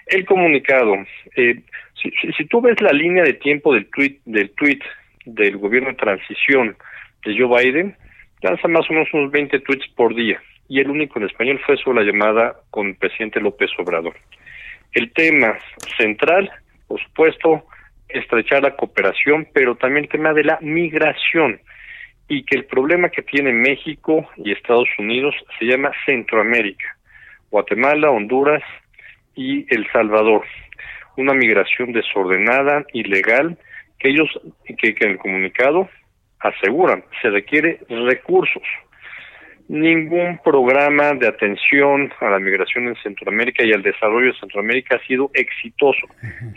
El comunicado, eh, si, tú ves la línea de tiempo del tweet, del tweet del gobierno de transición de Joe Biden, lanza más o menos unos 20 tweets por día y el único en español fue sobre la llamada con el presidente López Obrador. El tema central, por supuesto, estrechar la cooperación, pero también el tema de la migración y que el problema que tiene México y Estados Unidos se llama Centroamérica, Guatemala, Honduras y El Salvador. Una migración desordenada, ilegal, que ellos, que, que en el comunicado aseguran, se requiere recursos. Ningún programa de atención a la migración en Centroamérica y al desarrollo de Centroamérica ha sido exitoso.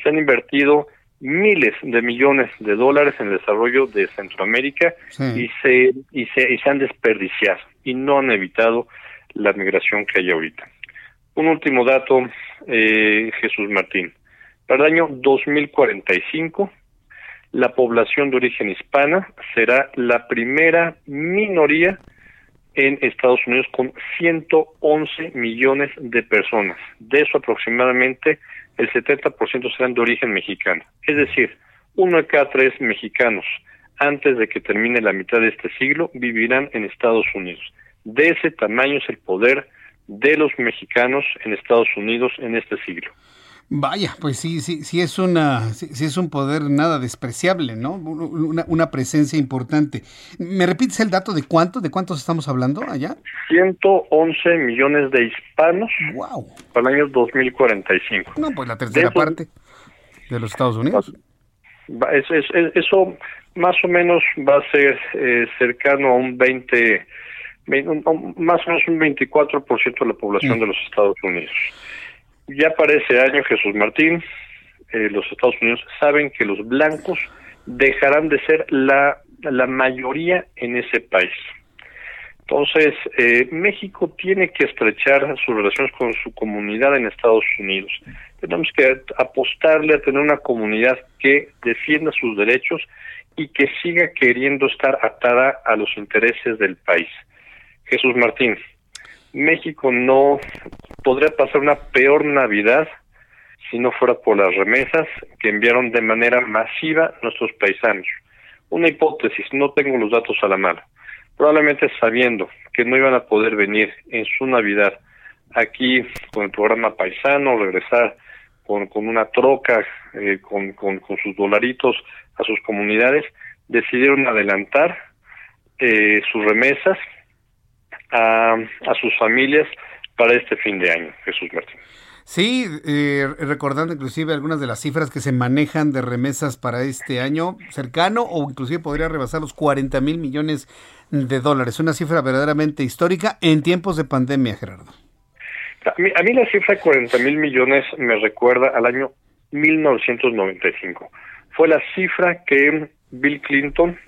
Se han invertido miles de millones de dólares en el desarrollo de Centroamérica y, se, y, se, y se han desperdiciado y no han evitado la migración que hay ahorita. Un último dato, eh, Jesús Martín. Para el año 2045, la población de origen hispana será la primera minoría en Estados Unidos con 111 millones de personas. De eso aproximadamente el 70% serán de origen mexicano. Es decir, uno de cada tres mexicanos antes de que termine la mitad de este siglo vivirán en Estados Unidos. De ese tamaño es el poder de los mexicanos en Estados Unidos en este siglo. Vaya, pues sí, sí, sí es una, sí, es un poder nada despreciable, ¿no? Una, una, presencia importante. ¿Me repites el dato de cuánto, de cuántos estamos hablando allá? 111 millones de hispanos. Wow. Para el año 2045. No, pues la tercera parte de los Estados Unidos. Eso, eso, más o menos va a ser eh, cercano a un 20, más o menos un 24% de la población mm. de los Estados Unidos. Ya para ese año, Jesús Martín, eh, los Estados Unidos saben que los blancos dejarán de ser la, la mayoría en ese país. Entonces, eh, México tiene que estrechar sus relaciones con su comunidad en Estados Unidos. Tenemos que apostarle a tener una comunidad que defienda sus derechos y que siga queriendo estar atada a los intereses del país. Jesús Martín, México no podría pasar una peor Navidad si no fuera por las remesas que enviaron de manera masiva nuestros paisanos. Una hipótesis, no tengo los datos a la mano. Probablemente sabiendo que no iban a poder venir en su Navidad aquí con el programa paisano, regresar con, con una troca, eh, con, sus dolaritos a sus comunidades, decidieron adelantar eh, sus remesas a, a sus familias para este fin de año, Jesús Martín. Sí, eh, recordando inclusive algunas de las cifras que se manejan de remesas para este año cercano o inclusive podría rebasar los 40 mil millones de dólares. Una cifra verdaderamente histórica en tiempos de pandemia, Gerardo. A mí, a mí la cifra de 40 mil millones me recuerda al año 1995. Fue la cifra que Bill Clinton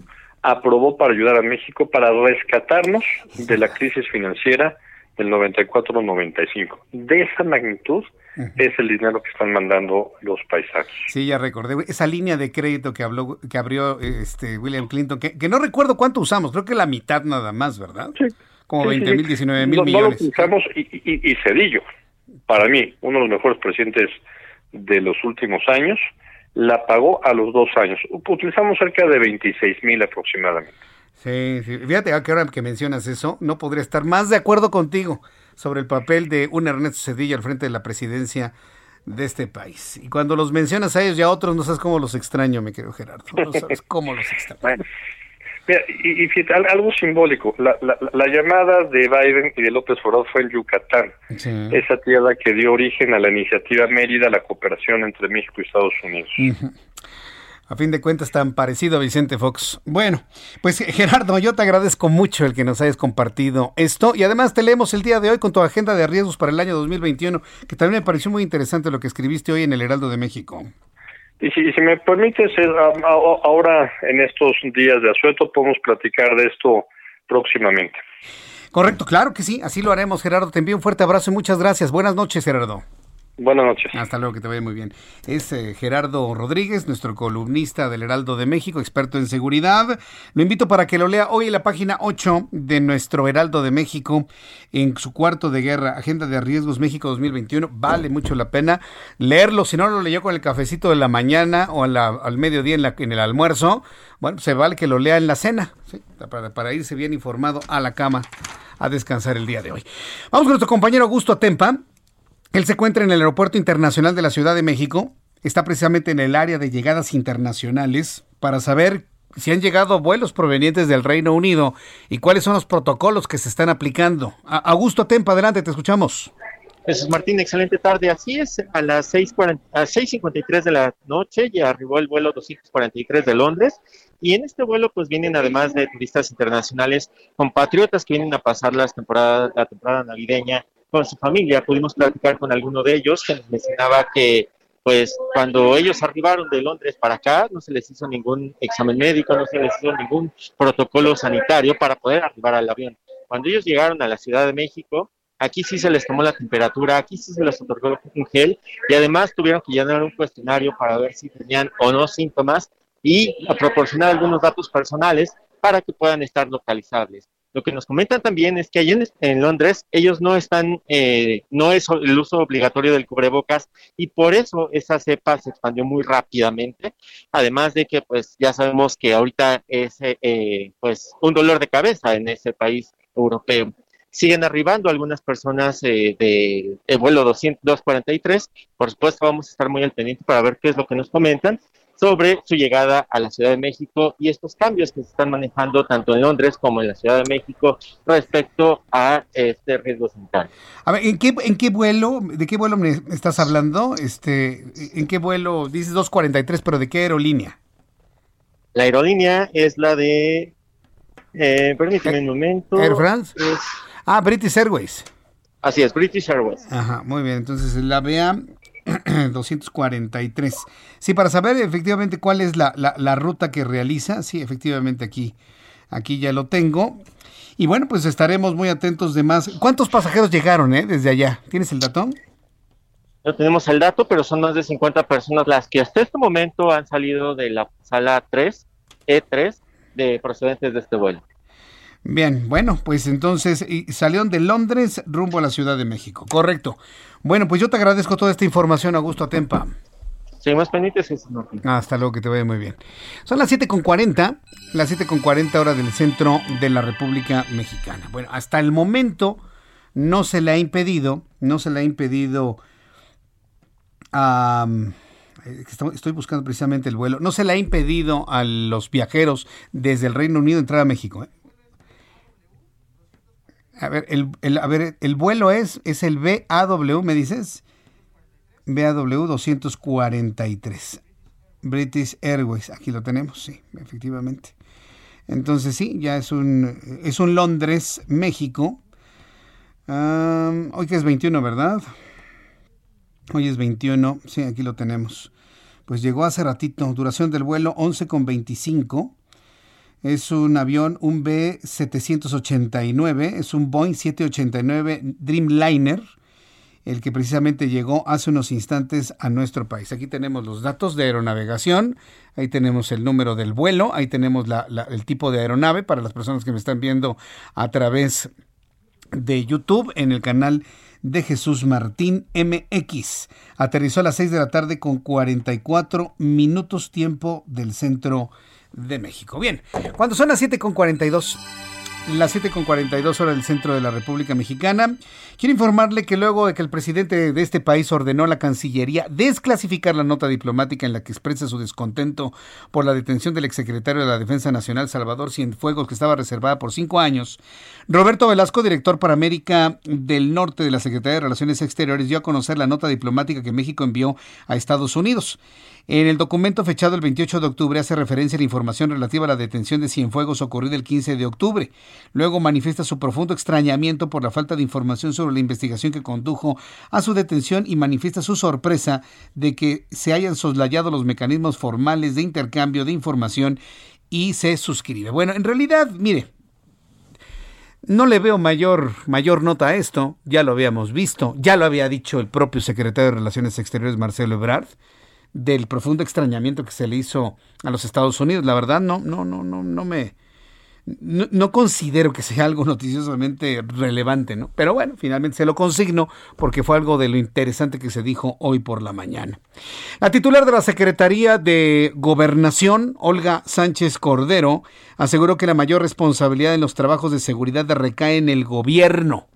aprobó para ayudar a México para rescatarnos de la crisis financiera del 94-95. De esa magnitud uh -huh. es el dinero que están mandando los paisanos. Sí, ya recordé esa línea de crédito que habló que abrió este William Clinton, que, que no recuerdo cuánto usamos, creo que la mitad nada más, ¿verdad? Sí. Como sí, 20 mil, 19 mil no, millones. No lo usamos y, y, y Cedillo, para mí, uno de los mejores presidentes de los últimos años, la pagó a los dos años. Utilizamos cerca de 26 mil aproximadamente. Sí, sí, fíjate ahora que mencionas eso, no podría estar más de acuerdo contigo sobre el papel de un Ernesto Cedillo al frente de la presidencia de este país. Y cuando los mencionas a ellos y a otros, no sabes cómo los extraño, mi querido Gerardo. No sabes cómo los extraño. bueno, mira, y, y fíjate, algo simbólico, la, la, la, llamada de Biden y de López Obrador fue en Yucatán, sí. esa tierra que dio origen a la iniciativa Mérida, la cooperación entre México y Estados Unidos. Uh -huh a fin de cuentas tan parecido a Vicente Fox. Bueno, pues Gerardo, yo te agradezco mucho el que nos hayas compartido esto y además te leemos el día de hoy con tu agenda de riesgos para el año 2021, que también me pareció muy interesante lo que escribiste hoy en el Heraldo de México. Y si, me permites, ahora en estos días de asueto podemos platicar de esto próximamente. Correcto, claro que sí, así lo haremos, Gerardo. Te envío un fuerte abrazo y muchas gracias. Buenas noches, Gerardo. Buenas noches. Hasta luego, que te vaya muy bien. Es eh, Gerardo Rodríguez, nuestro columnista del Heraldo de México, experto en seguridad. Lo invito para que lo lea hoy en la página 8 de nuestro Heraldo de México, en su cuarto de guerra, Agenda de Riesgos México 2021. Vale mucho la pena leerlo. Si no lo leyó con el cafecito de la mañana o al mediodía en, en, el almuerzo, bueno, se vale que lo lea en la cena, ¿sí? para, para irse bien informado a la cama a descansar el día de hoy. Vamos con nuestro compañero Augusto Atempa. Él se encuentra en el Aeropuerto Internacional de la Ciudad de México. Está precisamente en el área de llegadas internacionales para saber si han llegado vuelos provenientes del Reino Unido y cuáles son los protocolos que se están aplicando. Augusto Tempa, adelante, te escuchamos. Jesús Martín, excelente tarde. Así es, a las 6.53 de la noche ya arribó el vuelo 243 de Londres y en este vuelo pues vienen además de turistas internacionales, compatriotas que vienen a pasar las temporadas, la temporada navideña con su familia. Pudimos platicar con alguno de ellos que nos mencionaba que pues cuando ellos arribaron de Londres para acá no se les hizo ningún examen médico, no se les hizo ningún protocolo sanitario para poder arribar al avión. Cuando ellos llegaron a la Ciudad de México, aquí sí se les tomó la temperatura, aquí sí se les otorgó un gel y además tuvieron que llenar un cuestionario para ver si tenían o no síntomas y proporcionar algunos datos personales para que puedan estar localizables. Lo que nos comentan también es que allí en, Londres ellos no están, eh, no es el uso obligatorio del cubrebocas y por eso esa cepa se expandió muy rápidamente. Además de que, pues, ya sabemos que ahorita es, eh, pues, un dolor de cabeza en ese país europeo. Siguen arribando algunas personas eh, de, de vuelo 243. Por supuesto, vamos a estar muy al pendiente para ver qué es lo que nos comentan sobre su llegada a la Ciudad de México y estos cambios que se están manejando tanto en Londres como en la Ciudad de México respecto a este riesgo sanitario. A ver, ¿en qué, en qué vuelo, de qué vuelo me estás hablando? Este, ¿En qué vuelo? Dices 243, pero ¿de qué aerolínea? La aerolínea es la de, eh, permíteme un momento. ¿Air France? Es, ah, British Airways. Así es, British Airways. Ajá, muy bien, entonces la BA 243. Sí, para saber efectivamente cuál es la, la, la, ruta que realiza, sí, efectivamente aquí, aquí ya lo tengo. Y bueno, pues estaremos muy atentos de más. ¿Cuántos pasajeros llegaron eh, desde allá? ¿Tienes el dato? No tenemos el dato, pero son más de 50 personas las que hasta este momento han salido de la sala 3, E3, de procedentes de este vuelo. Bien, bueno, pues entonces y salieron de Londres rumbo a la Ciudad de México, correcto. Bueno, pues yo te agradezco toda esta información, Augusto Atempa. Seguimos pendientes, Jesús Martín. Hasta luego, que te vaya muy bien. Son las 7.40, las 7.40 horas del centro de la República Mexicana. Bueno, hasta el momento no se le ha impedido, no se le ha impedido estoy buscando precisamente el vuelo. No se le ha impedido a los viajeros desde el Reino Unido entrar a México. ¿eh? A ver, el, a ver, el vuelo es, es el BAW, ¿me dices? BAW 243. British Airways, aquí lo tenemos, sí, efectivamente. Entonces sí, ya es un, es un Londres, México. hoy que es 21, ¿verdad? Hoy es 21, sí, aquí lo tenemos. Pues llegó hace ratito, duración del vuelo 11 con 25. Es un avión, un B789, es un Boeing 789 Dreamliner, el que precisamente llegó hace unos instantes a nuestro país. Aquí tenemos los datos de aeronavegación, ahí tenemos el número del vuelo, ahí tenemos el tipo de aeronave para las personas que me están viendo a través de YouTube en el canal de Jesús Martín MX. Aterrizó a las 6 de la tarde con 44 minutos tiempo del centro de México. Bien, cuando son las 7 con 42 las 7 con 42 horas del centro de la República Mexicana. Quiero informarle que luego de que el presidente de este país ordenó a la Cancillería desclasificar la nota diplomática en la que expresa su descontento por la detención del exsecretario de la Defensa Nacional, Salvador Cienfuegos, que estaba reservada por cinco años, Roberto Velasco, director para América del Norte de la Secretaría de Relaciones Exteriores, dio a conocer la nota diplomática que México envió a Estados Unidos. En el documento fechado el 28 de octubre hace referencia a la información relativa a la detención de Cienfuegos ocurrida el 15 de octubre. Luego manifiesta su profundo extrañamiento por la falta de información sobre la investigación que condujo a su detención y manifiesta su sorpresa de que se hayan soslayado los mecanismos formales de intercambio de información y se suscribe. Bueno, en realidad, mire, no le veo mayor, mayor nota a esto, ya lo habíamos visto, ya lo había dicho el propio secretario de Relaciones Exteriores, Marcelo Ebrard del profundo extrañamiento que se le hizo a los Estados Unidos. La verdad, no, no, no, no, no me. No, considero que sea algo noticiosamente relevante, ¿no? Pero bueno, finalmente se lo consigno porque fue algo de lo interesante que se dijo hoy por la mañana. La titular de la Secretaría de Gobernación, Olga Sánchez Cordero, aseguró que la mayor responsabilidad en los trabajos de seguridad recae en el gobierno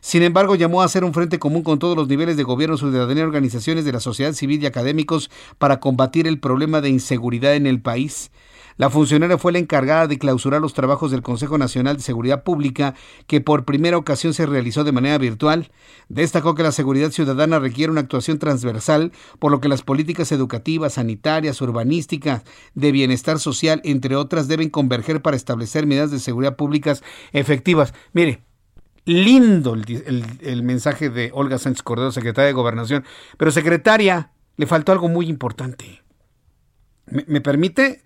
sin embargo, llamó a hacer un frente común con todos los niveles de gobierno, ciudadanía, organizaciones de la sociedad civil y académicos para combatir el problema de inseguridad en el país. La funcionaria fue la encargada de clausurar los trabajos del Consejo Nacional de Seguridad Pública, que por primera ocasión se realizó de manera virtual. Destacó que la seguridad ciudadana requiere una actuación transversal, por lo que las políticas educativas, sanitarias, urbanísticas, de bienestar social, entre otras, deben converger para establecer medidas de seguridad públicas efectivas. Mire, lindo el, mensaje de Olga Sánchez Cordero, secretaria de Gobernación, pero secretaria, le faltó algo muy importante. ¿Me, permite?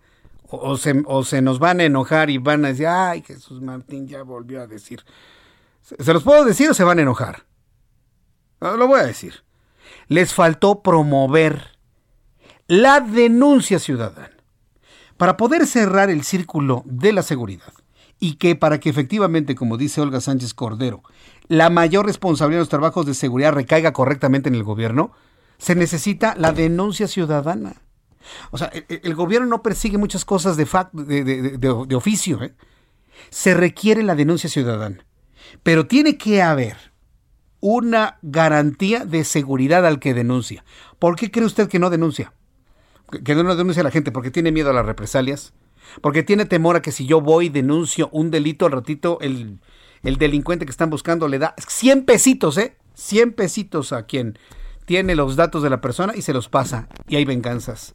O, se, o, se, nos van a enojar y van a decir, ay, Jesús Martín ya volvió a decir. ¿Se, los puedo decir o se van a enojar? Lo voy a decir. Les faltó promover la denuncia ciudadana para poder cerrar el círculo de la seguridad y que para que efectivamente, como dice Olga Sánchez Cordero, la mayor responsabilidad de los trabajos de seguridad recaiga correctamente en el gobierno, se necesita la denuncia ciudadana. O sea, el, gobierno no persigue muchas cosas de, de, oficio. ¿eh? Se requiere la denuncia ciudadana. Pero tiene que haber una garantía de seguridad al que denuncia. ¿Por qué cree usted que no denuncia? Que no denuncia a la gente porque tiene miedo a las represalias, porque tiene temor a que si yo voy y denuncio un delito al ratito, el, el delincuente que están buscando le da 100 pesitos, ¿eh? 100 pesitos a quien tiene los datos de la persona y se los pasa. Y hay venganzas.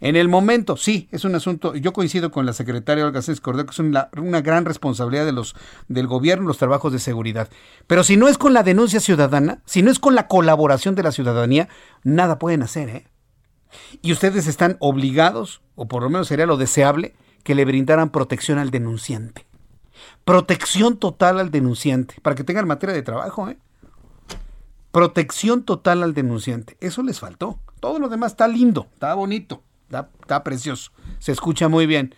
En el momento, sí, es un asunto, yo coincido con la secretaria Olga Sánchez Cordero, que es una, una, gran responsabilidad de los, del gobierno los trabajos de seguridad. Pero si no es con la denuncia ciudadana, si no es con la colaboración de la ciudadanía, nada pueden hacer, ¿eh? Y ustedes están obligados, o por lo menos sería lo deseable, que le brindaran protección al denunciante. Protección total al denunciante, para que tengan materia de trabajo, ¿eh? Protección total al denunciante. Eso les faltó. Todo lo demás está lindo, está bonito, está, está precioso, se escucha muy bien.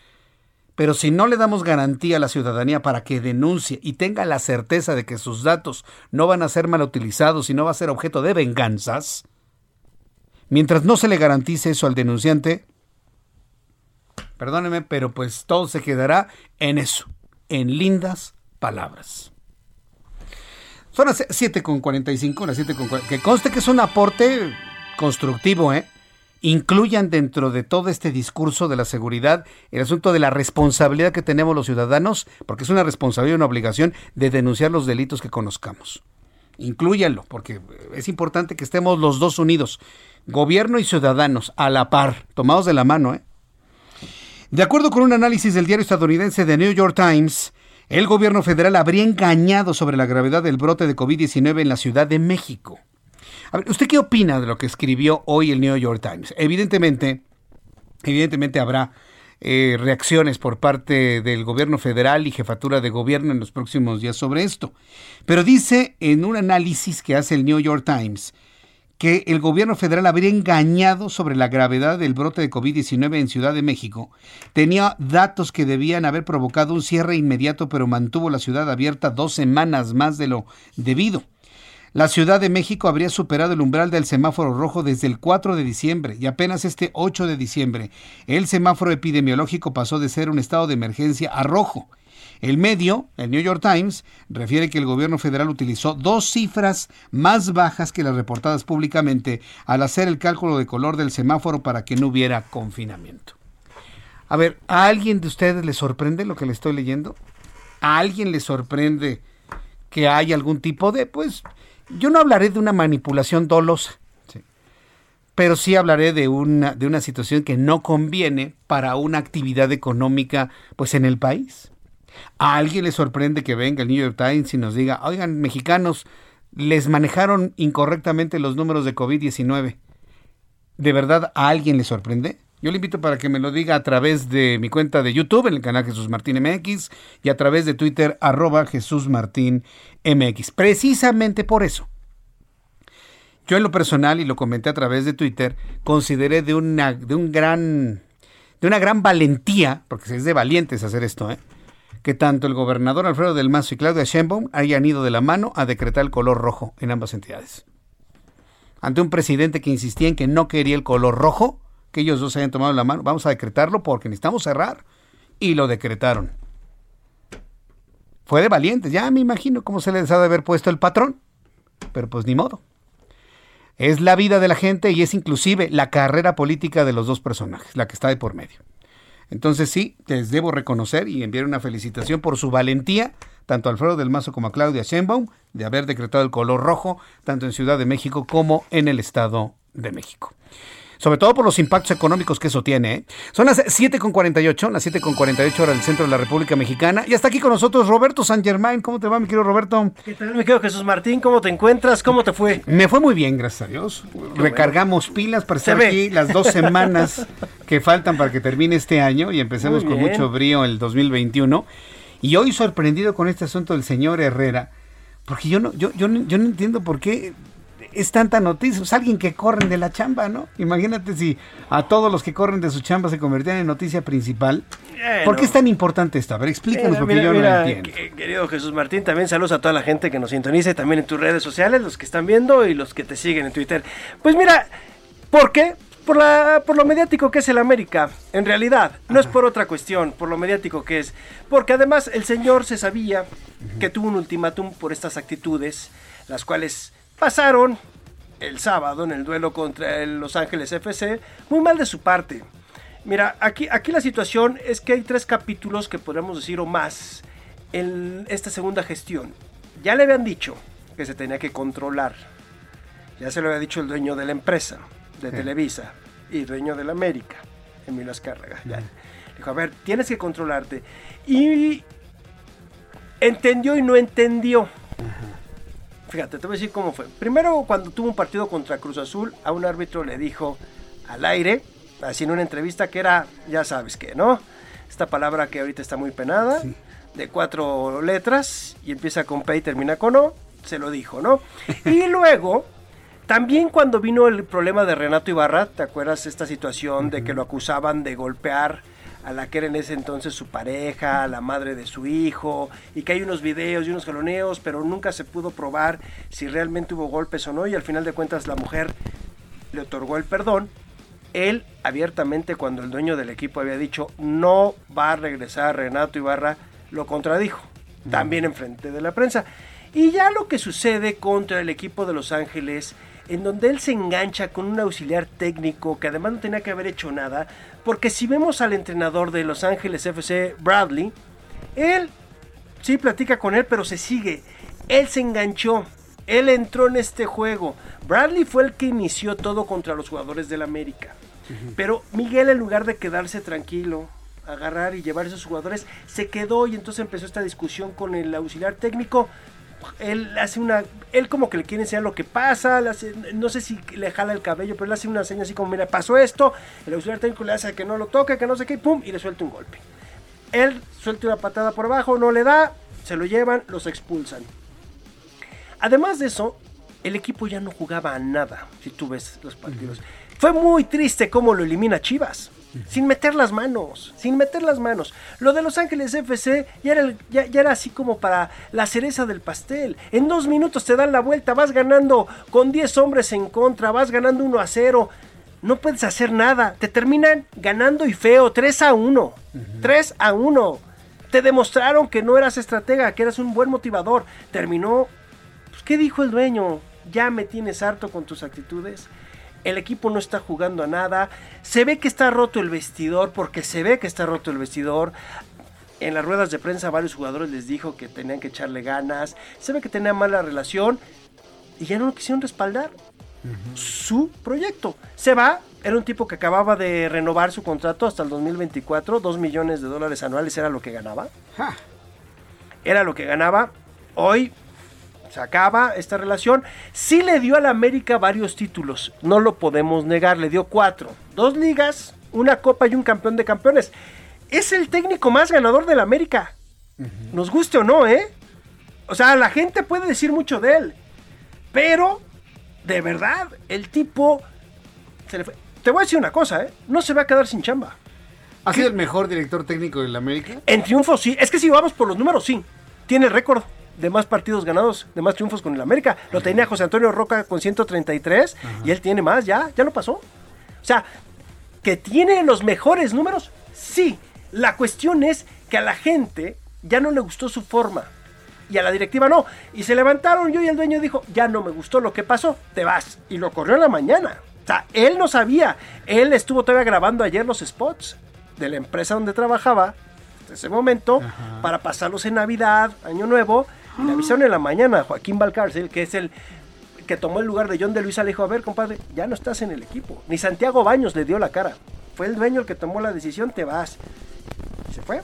Pero si no le damos garantía a la ciudadanía para que denuncie y tenga la certeza de que sus datos no van a ser mal utilizados y no va a ser objeto de venganzas, Mientras no se le garantice eso al denunciante, perdóneme, pero pues todo se quedará en eso, en lindas palabras. Son las 7.45, las 7 con, que conste que es un aporte constructivo, ¿eh? incluyan dentro de todo este discurso de la seguridad el asunto de la responsabilidad que tenemos los ciudadanos, porque es una responsabilidad y una obligación de denunciar los delitos que conozcamos. Inclúyanlo, porque es importante que estemos los dos unidos, gobierno y ciudadanos, a la par, tomados de la mano. ¿eh? De acuerdo con un análisis del diario estadounidense The New York Times, el gobierno federal habría engañado sobre la gravedad del brote de COVID-19 en la Ciudad de México. A ver, ¿usted qué opina de lo que escribió hoy el New York Times? Evidentemente, evidentemente habrá eh, reacciones por parte del gobierno federal y jefatura de gobierno en los próximos días sobre esto. Pero dice en un análisis que hace el New York Times que el gobierno federal habría engañado sobre la gravedad del brote de COVID-19 en Ciudad de México. Tenía datos que debían haber provocado un cierre inmediato, pero mantuvo la ciudad abierta dos semanas más de lo debido. La Ciudad de México habría superado el umbral del semáforo rojo desde el 4 de diciembre y apenas este 8 de diciembre el semáforo epidemiológico pasó de ser un estado de emergencia a rojo. El medio, el New York Times, refiere que el gobierno federal utilizó dos cifras más bajas que las reportadas públicamente al hacer el cálculo de color del semáforo para que no hubiera confinamiento. A ver, ¿a alguien de ustedes le sorprende lo que le estoy leyendo? ¿A alguien le sorprende que hay algún tipo de, pues, yo no hablaré de una manipulación dolosa, pero sí hablaré de una, de una situación que no conviene para una actividad económica pues en el país. ¿A alguien le sorprende que venga el New York Times y nos diga, oigan, mexicanos, les manejaron incorrectamente los números de COVID-19? ¿De verdad a alguien le sorprende? Yo le invito para que me lo diga a través de mi cuenta de YouTube, en el canal Jesús Martín MX, y a través de Twitter, arroba Jesús Martín MX. Precisamente por eso. Yo en lo personal, y lo comenté a través de Twitter, consideré de una, de un gran, de una gran valentía, porque es de valientes hacer esto, ¿eh? que tanto el gobernador Alfredo del Mazo y Claudia Sheinbaum hayan ido de la mano a decretar el color rojo en ambas entidades. Ante un presidente que insistía en que no quería el color rojo, que ellos dos hayan tomado la mano, vamos a decretarlo porque necesitamos cerrar. Y lo decretaron. Fue de valientes, ya me imagino cómo se les ha de haber puesto el patrón. Pero pues ni modo. Es la vida de la gente y es inclusive la carrera política de los dos personajes, la que está de por medio. Entonces sí, les debo reconocer y enviar una felicitación por su valentía, tanto a Alfredo del Mazo como a Claudia Sheinbaum, de haber decretado el color rojo, tanto en Ciudad de México como en el Estado de México sobre todo por los impactos económicos que eso tiene. ¿eh? Son las 7.48, las 7.48 horas del centro de la República Mexicana. Y está aquí con nosotros Roberto San Germain. ¿Cómo te va, mi querido Roberto? ¿Qué tal, mi querido Jesús Martín? ¿Cómo te encuentras? ¿Cómo te fue? Me fue muy bien, gracias a Dios. Recargamos pilas para estar aquí las dos semanas que faltan para que termine este año y empecemos con mucho brío el 2021. Y hoy sorprendido con este asunto del señor Herrera, porque yo no, yo, yo, yo no entiendo por qué es tanta noticia. Es alguien que corren de la chamba, ¿no? Imagínate si a todos los que corren de su chamba se convertían en noticia principal. ¿Por qué es tan importante esto? A ver, explícanos porque yo no entiendo. Querido Jesús Martín, también saludos a toda la gente que nos sintoniza y también en tus redes sociales, los que están viendo y los que te siguen en Twitter. Pues mira, ¿por qué? Por, la, por lo mediático que es el América, en realidad, no es por otra cuestión, por lo mediático que es, porque además el señor se sabía que tuvo un ultimátum por estas actitudes, las cuales pasaron el sábado en el duelo contra el Los Ángeles FC, muy mal de su parte. Mira, aquí, aquí la situación es que hay tres capítulos que podríamos decir o más en esta segunda gestión. Ya le habían dicho que se tenía que controlar. Ya se lo había dicho el dueño de la empresa, de Televisa, y dueño de la América, Emilio Azcárraga. Ya. Dijo, a ver, tienes que controlarte. Y entendió y no entendió. Fíjate, te voy a decir cómo fue. Primero, cuando tuvo un partido contra Cruz Azul, a un árbitro le dijo al aire, así en una entrevista, que era, ya sabes qué, ¿no? Esta palabra que ahorita está muy penada, de cuatro letras, y empieza con P y termina con O, se lo dijo, ¿no? Y luego, también cuando vino el problema de Renato Ibarra, ¿te acuerdas esta situación de que lo acusaban de golpear a la que era en ese entonces su pareja, la madre de su hijo, y que hay unos videos y unos jaloneos, pero nunca se pudo probar si realmente hubo golpes o no, y al final de cuentas la mujer le otorgó el perdón. Él abiertamente cuando el dueño del equipo había dicho no va a regresar Renato Ibarra, lo contradijo, también en frente de la prensa. Y ya lo que sucede contra el equipo de Los Ángeles en donde él se engancha con un auxiliar técnico que además no tenía que haber hecho nada, porque si vemos al entrenador de Los Ángeles FC, Bradley, él sí platica con él, pero se sigue. Él se enganchó, él entró en este juego. Bradley fue el que inició todo contra los jugadores del América. Pero Miguel, en lugar de quedarse tranquilo, agarrar y llevar a esos jugadores, se quedó y entonces empezó esta discusión con el auxiliar técnico. Él hace una, él como que le quiere enseñar lo que pasa, le hace- no sé si le jala el cabello, pero le hace una seña así como, mira, pasó esto, el auxiliar técnico le hace que no lo toque, que no sé qué, y pum, y le suelta un golpe. Él suelta una patada por abajo, no le da, se lo llevan, los expulsan. Además de eso, el equipo ya no jugaba a nada, si tú ves los partidos. Fue muy triste cómo lo elimina Chivas. Sin meter las manos, sin meter las manos. Lo de Los Ángeles FC ya era, el- ya, ya era así como para la cereza del pastel. En dos minutos te dan la vuelta, vas ganando con 10 hombres en contra, vas ganando 1 a 0. No puedes hacer nada. Te terminan ganando y feo, 3 a 1. 3 a 1. Te demostraron que no eras estratega, que eras un buen motivador. Terminó pues, ¿qué dijo el dueño? Ya me tienes harto con tus actitudes. El equipo no está jugando a nada. Se ve que está roto el vestidor, porque se ve que está roto el vestidor. En las ruedas de prensa varios jugadores les dijo que tenían que echarle ganas. Se ve que tenían mala relación y ya no lo quisieron respaldar su proyecto. Se va, era un tipo que acababa de renovar su contrato hasta el 2024, 2 millones de dólares anuales era lo que ganaba. Era lo que ganaba. Hoy se acaba esta relación. Sí le dio al América varios títulos, no lo podemos negar, le dio cuatro. Dos ligas, una copa y un campeón de campeones. Es el técnico más ganador del América. Nos guste o no, ¿eh? O sea, la gente puede decir mucho de él. Pero, de verdad, el tipo... se le fue. Te voy a decir una cosa, ¿eh? No se va a quedar sin chamba. ¿Ha sido el mejor director técnico del América? En triunfo sí. Es que si vamos por los números, sí. Tiene el récord de más partidos ganados, de más triunfos con el América. Lo tenía José Antonio Roca con 133 y él tiene más, ya, ya lo pasó. O sea, que tiene los mejores números, sí. La cuestión es que a la gente ya no le gustó su forma. Y a la directiva no. Y se levantaron yo y el dueño dijo, ya no me gustó lo que pasó, te vas. Y lo corrió en la mañana. O sea, él no sabía. Él estuvo todavía grabando ayer los spots de la empresa donde trabajaba en ese momento para pasarlos en Navidad, Año Nuevo. Y le avisaron en la mañana a Joaquín Valcárcel, que es el que tomó el lugar de John de Luisa, le dijo, a ver, compadre, ya no estás en el equipo. Ni Santiago Baños le dio la cara. Fue el dueño el que tomó la decisión, te vas. Se fue.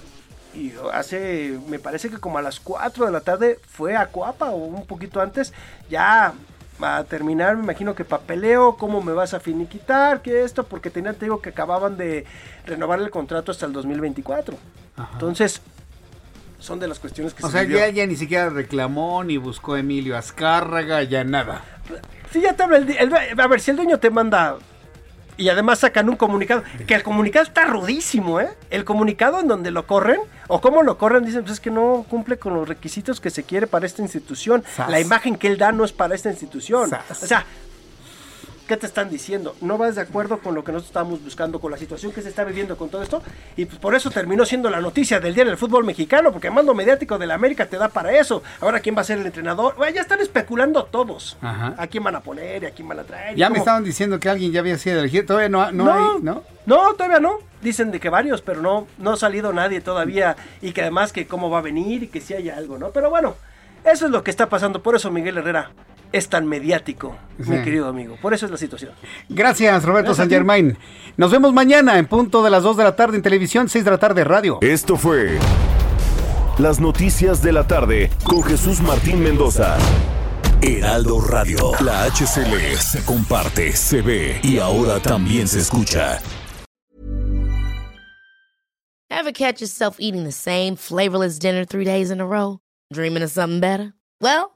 Y hace, me parece que como a las 4 de la tarde fue a Coapa o un poquito antes, ya a terminar, me imagino que papeleo, cómo me vas a finiquitar, que esto, porque tenían, te digo que acababan de renovar el contrato hasta el 2024. Entonces, son de las cuestiones que O se sea, vivió. ya, ya ni siquiera reclamó, ni buscó a Emilio Azcárraga, ya nada. Sí, ya te habla el, el- A ver, si el dueño te manda. Y además sacan un comunicado. Que el comunicado está rudísimo, ¿eh? El comunicado en donde lo corren. O cómo lo corren, dicen, pues es que no cumple con los requisitos que se quiere para esta institución. Sas. La imagen que él da no es para esta institución. Sas. O sea, ¿qué te están diciendo? No vas de acuerdo con lo que nosotros estamos buscando, con la situación que se está viviendo con todo esto. Y pues por eso terminó siendo la noticia del día en el fútbol mexicano, porque además lo mediático de la América te da para eso. Ahora, ¿quién va a ser el entrenador? Bueno, ya están especulando todos. Ajá. ¿A quién van a poner y a quién van a traer? Ya me estaban diciendo que alguien ya había sido elegido. Todavía no, no, hay, ¿no? No, todavía no. Dicen de que varios, pero no, no ha salido nadie todavía. Y que además que cómo va a venir y que si hay algo, ¿no? Pero bueno, eso es lo que está pasando. Por eso Miguel Herrera es tan mediático, mi querido amigo. Por eso es la situación. Gracias, Roberto San. Germain. Nos vemos mañana en punto de las 2 de la tarde en televisión, 6 de la tarde radio. Esto fue Las Noticias de la Tarde con Jesús Martín Mendoza. Heraldo Radio. La HCL se comparte, se ve y ahora también se escucha. Ever catch yourself eating the same flavorless dinner three days in a row? Dreaming of something better? Well,